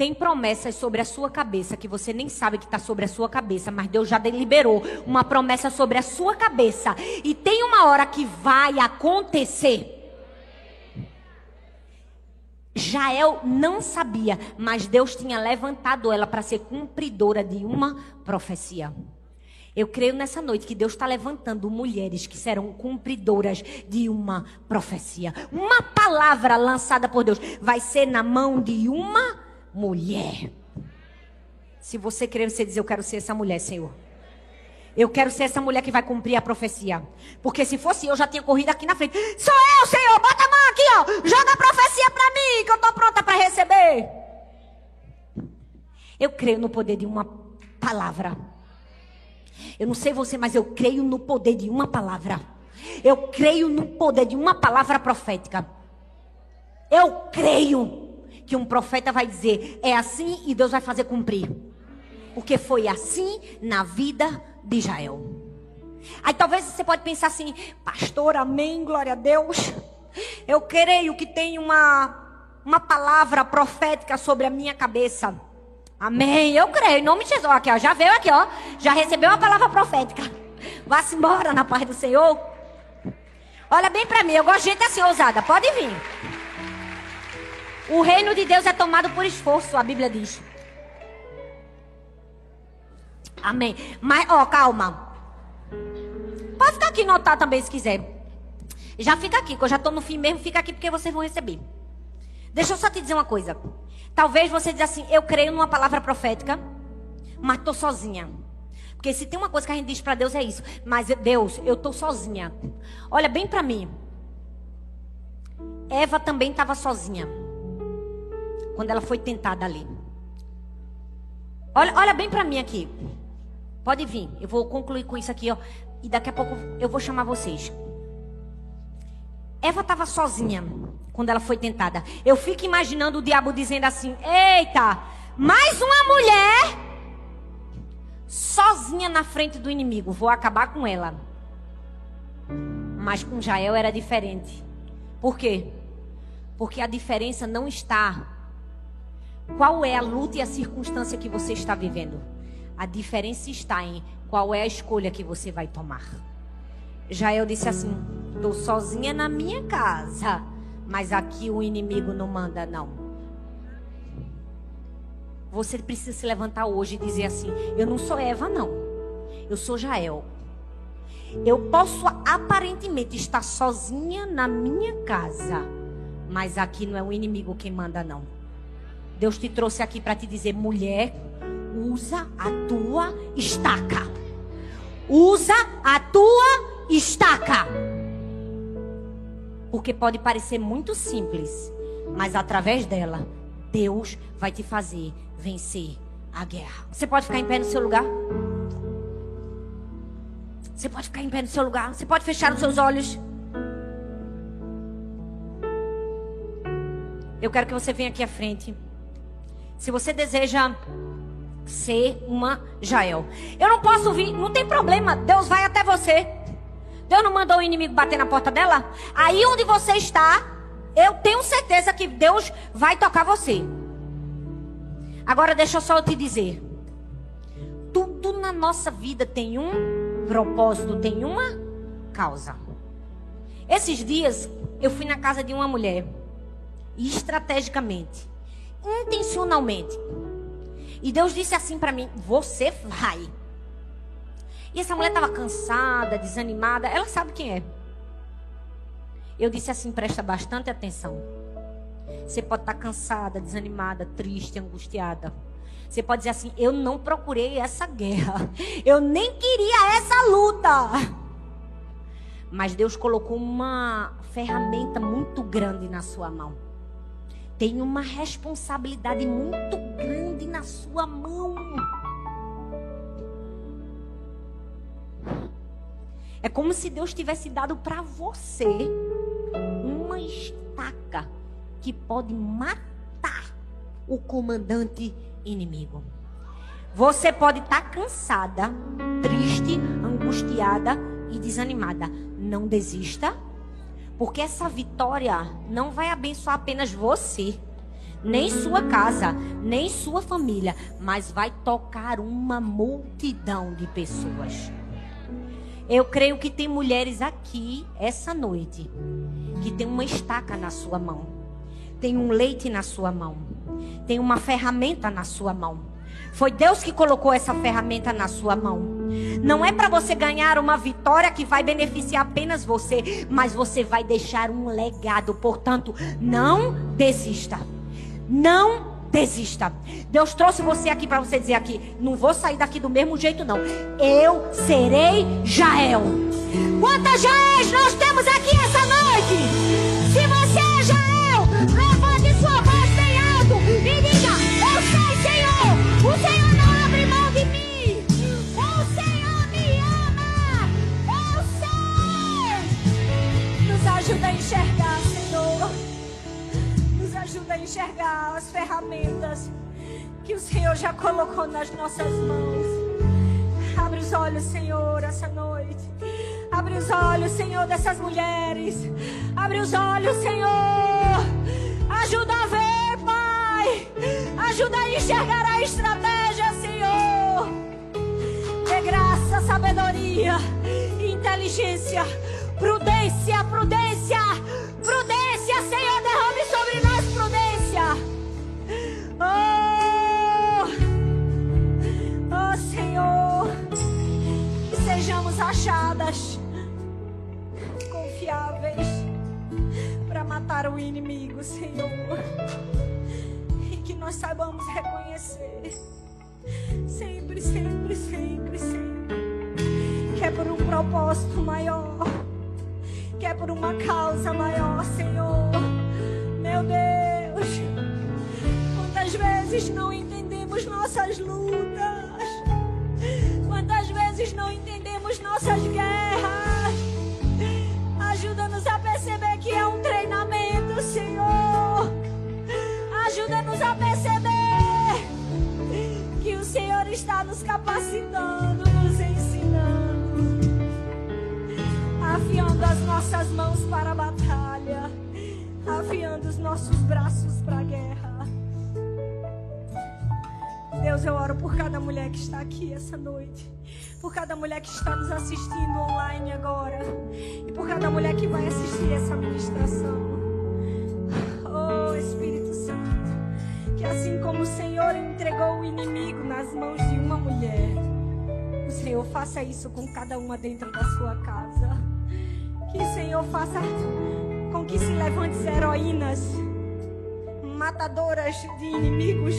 Tem promessas sobre a sua cabeça que você nem sabe que está sobre a sua cabeça, mas Deus já deliberou uma promessa sobre a sua cabeça. E tem uma hora que vai acontecer. Jael não sabia, mas Deus tinha levantado ela para ser cumpridora de uma profecia. Eu creio nessa noite que Deus está levantando mulheres que serão cumpridoras de uma profecia. Uma palavra lançada por Deus vai ser na mão de uma mulher. Se você crer, você diz: Eu quero ser essa mulher, Senhor. Eu quero ser essa mulher que vai cumprir a profecia. Porque se fosse eu, já tinha corrido aqui na frente. Sou eu, Senhor. Bota a mão aqui, ó. Joga a profecia para mim, que eu estou pronta para receber. Eu creio no poder de uma palavra. Eu não sei você, mas eu creio no poder de uma palavra. Eu creio no poder de uma palavra profética. Eu creio que um profeta vai dizer: é assim e Deus vai fazer cumprir. Porque foi assim na vida de Israel. Aí talvez você pode pensar assim, pastor, amém, glória a Deus. Eu creio que tem uma, uma palavra profética sobre a minha cabeça. Amém. Eu creio, em nome de Jesus. Aqui, ó, já veio aqui, ó. Já recebeu uma palavra profética. Vá-se embora na paz do Senhor. Olha bem para mim, eu gosto de gente assim ousada. Pode vir. O reino de Deus é tomado por esforço, a Bíblia diz. Amém. Mas, ó, calma. Pode ficar aqui notar também se quiser. Já fica aqui, que eu já estou no fim mesmo, fica aqui porque vocês vão receber. Deixa eu só te dizer uma coisa. Talvez você diz assim, eu creio numa palavra profética, mas estou sozinha. Porque se tem uma coisa que a gente diz para Deus é isso. Mas Deus, eu estou sozinha. Olha bem para mim. Eva também estava sozinha. Quando ela foi tentada ali. Olha, olha bem para mim aqui. Pode vir. Eu vou concluir com isso aqui, ó. E daqui a pouco eu vou chamar vocês. Eva estava sozinha quando ela foi tentada. Eu fico imaginando o diabo dizendo assim: Eita, mais uma mulher sozinha na frente do inimigo. Vou acabar com ela. Mas com Jael era diferente. Por quê? Porque a diferença não está. Qual é a luta e a circunstância que você está vivendo? A diferença está em qual é a escolha que você vai tomar. Jael disse assim: Estou sozinha na minha casa, mas aqui o inimigo não manda, não. Você precisa se levantar hoje e dizer assim: Eu não sou Eva, não. Eu sou Jael. Eu posso aparentemente estar sozinha na minha casa, mas aqui não é o inimigo quem manda, não. Deus te trouxe aqui para te dizer: mulher, usa a tua estaca. Usa a tua estaca. Porque pode parecer muito simples, mas através dela, Deus vai te fazer vencer a guerra. Você pode ficar em pé no seu lugar? Você pode ficar em pé no seu lugar? Você pode fechar os seus olhos? Eu quero que você venha aqui à frente. Se você deseja ser uma Jael. Eu não posso vir, não tem problema. Deus vai até você. Deus não mandou o inimigo bater na porta dela? Aí onde você está, eu tenho certeza que Deus vai tocar você. Agora deixa eu só te dizer. Tudo na nossa vida tem um propósito, tem uma causa. Esses dias eu fui na casa de uma mulher, estrategicamente, intencionalmente. E Deus disse assim para mim: Você vai. E essa mulher estava cansada, desanimada. Ela sabe quem é. Eu disse assim: presta bastante atenção. Você pode estar tá cansada, desanimada, triste, angustiada. Você pode dizer assim: eu não procurei essa guerra. Eu nem queria essa luta. Mas Deus colocou uma ferramenta muito grande na sua mão. Tem uma responsabilidade muito grande na sua mão. É como se Deus tivesse dado para você uma estaca que pode matar o comandante inimigo. Você pode estar tá cansada, triste, angustiada e desanimada. Não desista, porque essa vitória não vai abençoar apenas você, nem sua casa, nem sua família, mas vai tocar uma multidão de pessoas. Eu creio que tem mulheres aqui essa noite que tem uma estaca na sua mão, tem um leite na sua mão, tem uma ferramenta na sua mão. Foi Deus que colocou essa ferramenta na sua mão. Não é para você ganhar uma vitória que vai beneficiar apenas você, mas você vai deixar um legado. Portanto, não desista. Não desista. Deus trouxe você aqui para você dizer aqui, não vou sair daqui do mesmo jeito não. Eu serei Jael. Quantas Jaéis nós temos aqui essa noite? Ajuda a enxergar ajuda a enxergar as ferramentas que o Senhor já colocou nas nossas mãos. Abre os olhos, Senhor, essa noite. Abre os olhos, Senhor, dessas mulheres. Abre os olhos, Senhor. Ajuda a ver, Pai. Ajuda a enxergar a estratégia, Senhor. Dê graça, sabedoria, inteligência, prudência, prudência, prudência, Senhor. Derrame sobre nós prudência. Oh, oh Senhor. Que sejamos achadas confiáveis para matar o inimigo, Senhor. E que nós saibamos reconhecer sempre, sempre, sempre, sempre que é por um propósito maior, que é por uma causa maior, Senhor. Meu Deus, quantas vezes não entendemos nossas lutas, quantas vezes não entendemos nossas guerras. Ajuda-nos a perceber que é um treinamento, Senhor. Ajuda-nos a perceber que o Senhor está nos capacitando, as nossas mãos para a batalha, afiando os nossos braços para a guerra. Deus, eu oro por cada mulher que está aqui essa noite por cada mulher que está nos assistindo online agora e por cada mulher que vai assistir essa ministração. Oh Espírito Santo, que assim como o Senhor entregou o inimigo nas mãos de uma mulher, o Senhor faça isso com cada uma dentro da sua casa. Que o Senhor faça com que se levante heroínas, matadoras de inimigos,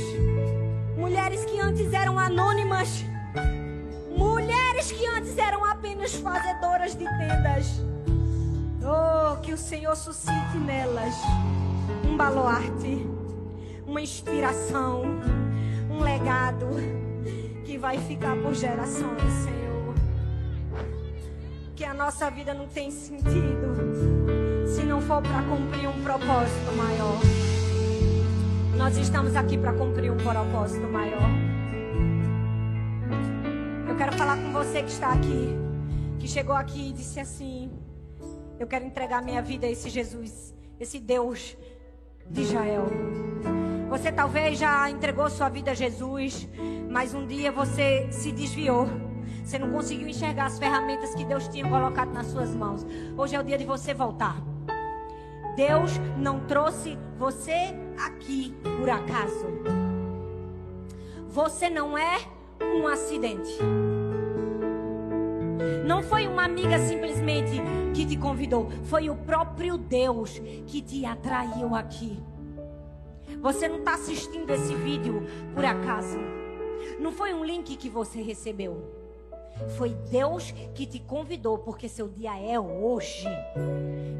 mulheres que antes eram anônimas Mulheres que antes eram apenas fazedoras de tendas. Oh, que o Senhor suscite nelas um baluarte, uma inspiração, um legado que vai ficar por gerações, Senhor. Que a nossa vida não tem sentido se não for para cumprir um propósito maior. Nós estamos aqui para cumprir um propósito maior quero falar com você que está aqui, que chegou aqui e disse assim: Eu quero entregar minha vida a esse Jesus, esse Deus de Israel. Você talvez já entregou sua vida a Jesus, mas um dia você se desviou. Você não conseguiu enxergar as ferramentas que Deus tinha colocado nas suas mãos. Hoje é o dia de você voltar. Deus não trouxe você aqui por acaso. Você não é um acidente. Não foi uma amiga simplesmente que te convidou, foi o próprio Deus que te atraiu aqui. Você não está assistindo esse vídeo por acaso. Não foi um link que você recebeu. Foi Deus que te convidou, porque seu dia é hoje.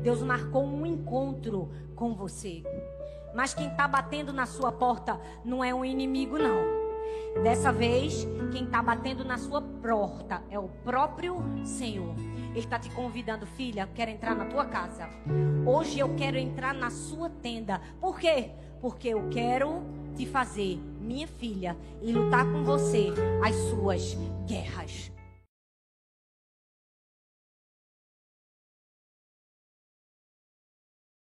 Deus marcou um encontro com você. Mas quem está batendo na sua porta não é um inimigo, não. Dessa vez, quem está batendo na sua porta é o próprio Senhor. Ele está te convidando, filha, quero entrar na tua casa. Hoje eu quero entrar na sua tenda. Por quê? Porque eu quero te fazer minha filha e lutar com você as suas guerras.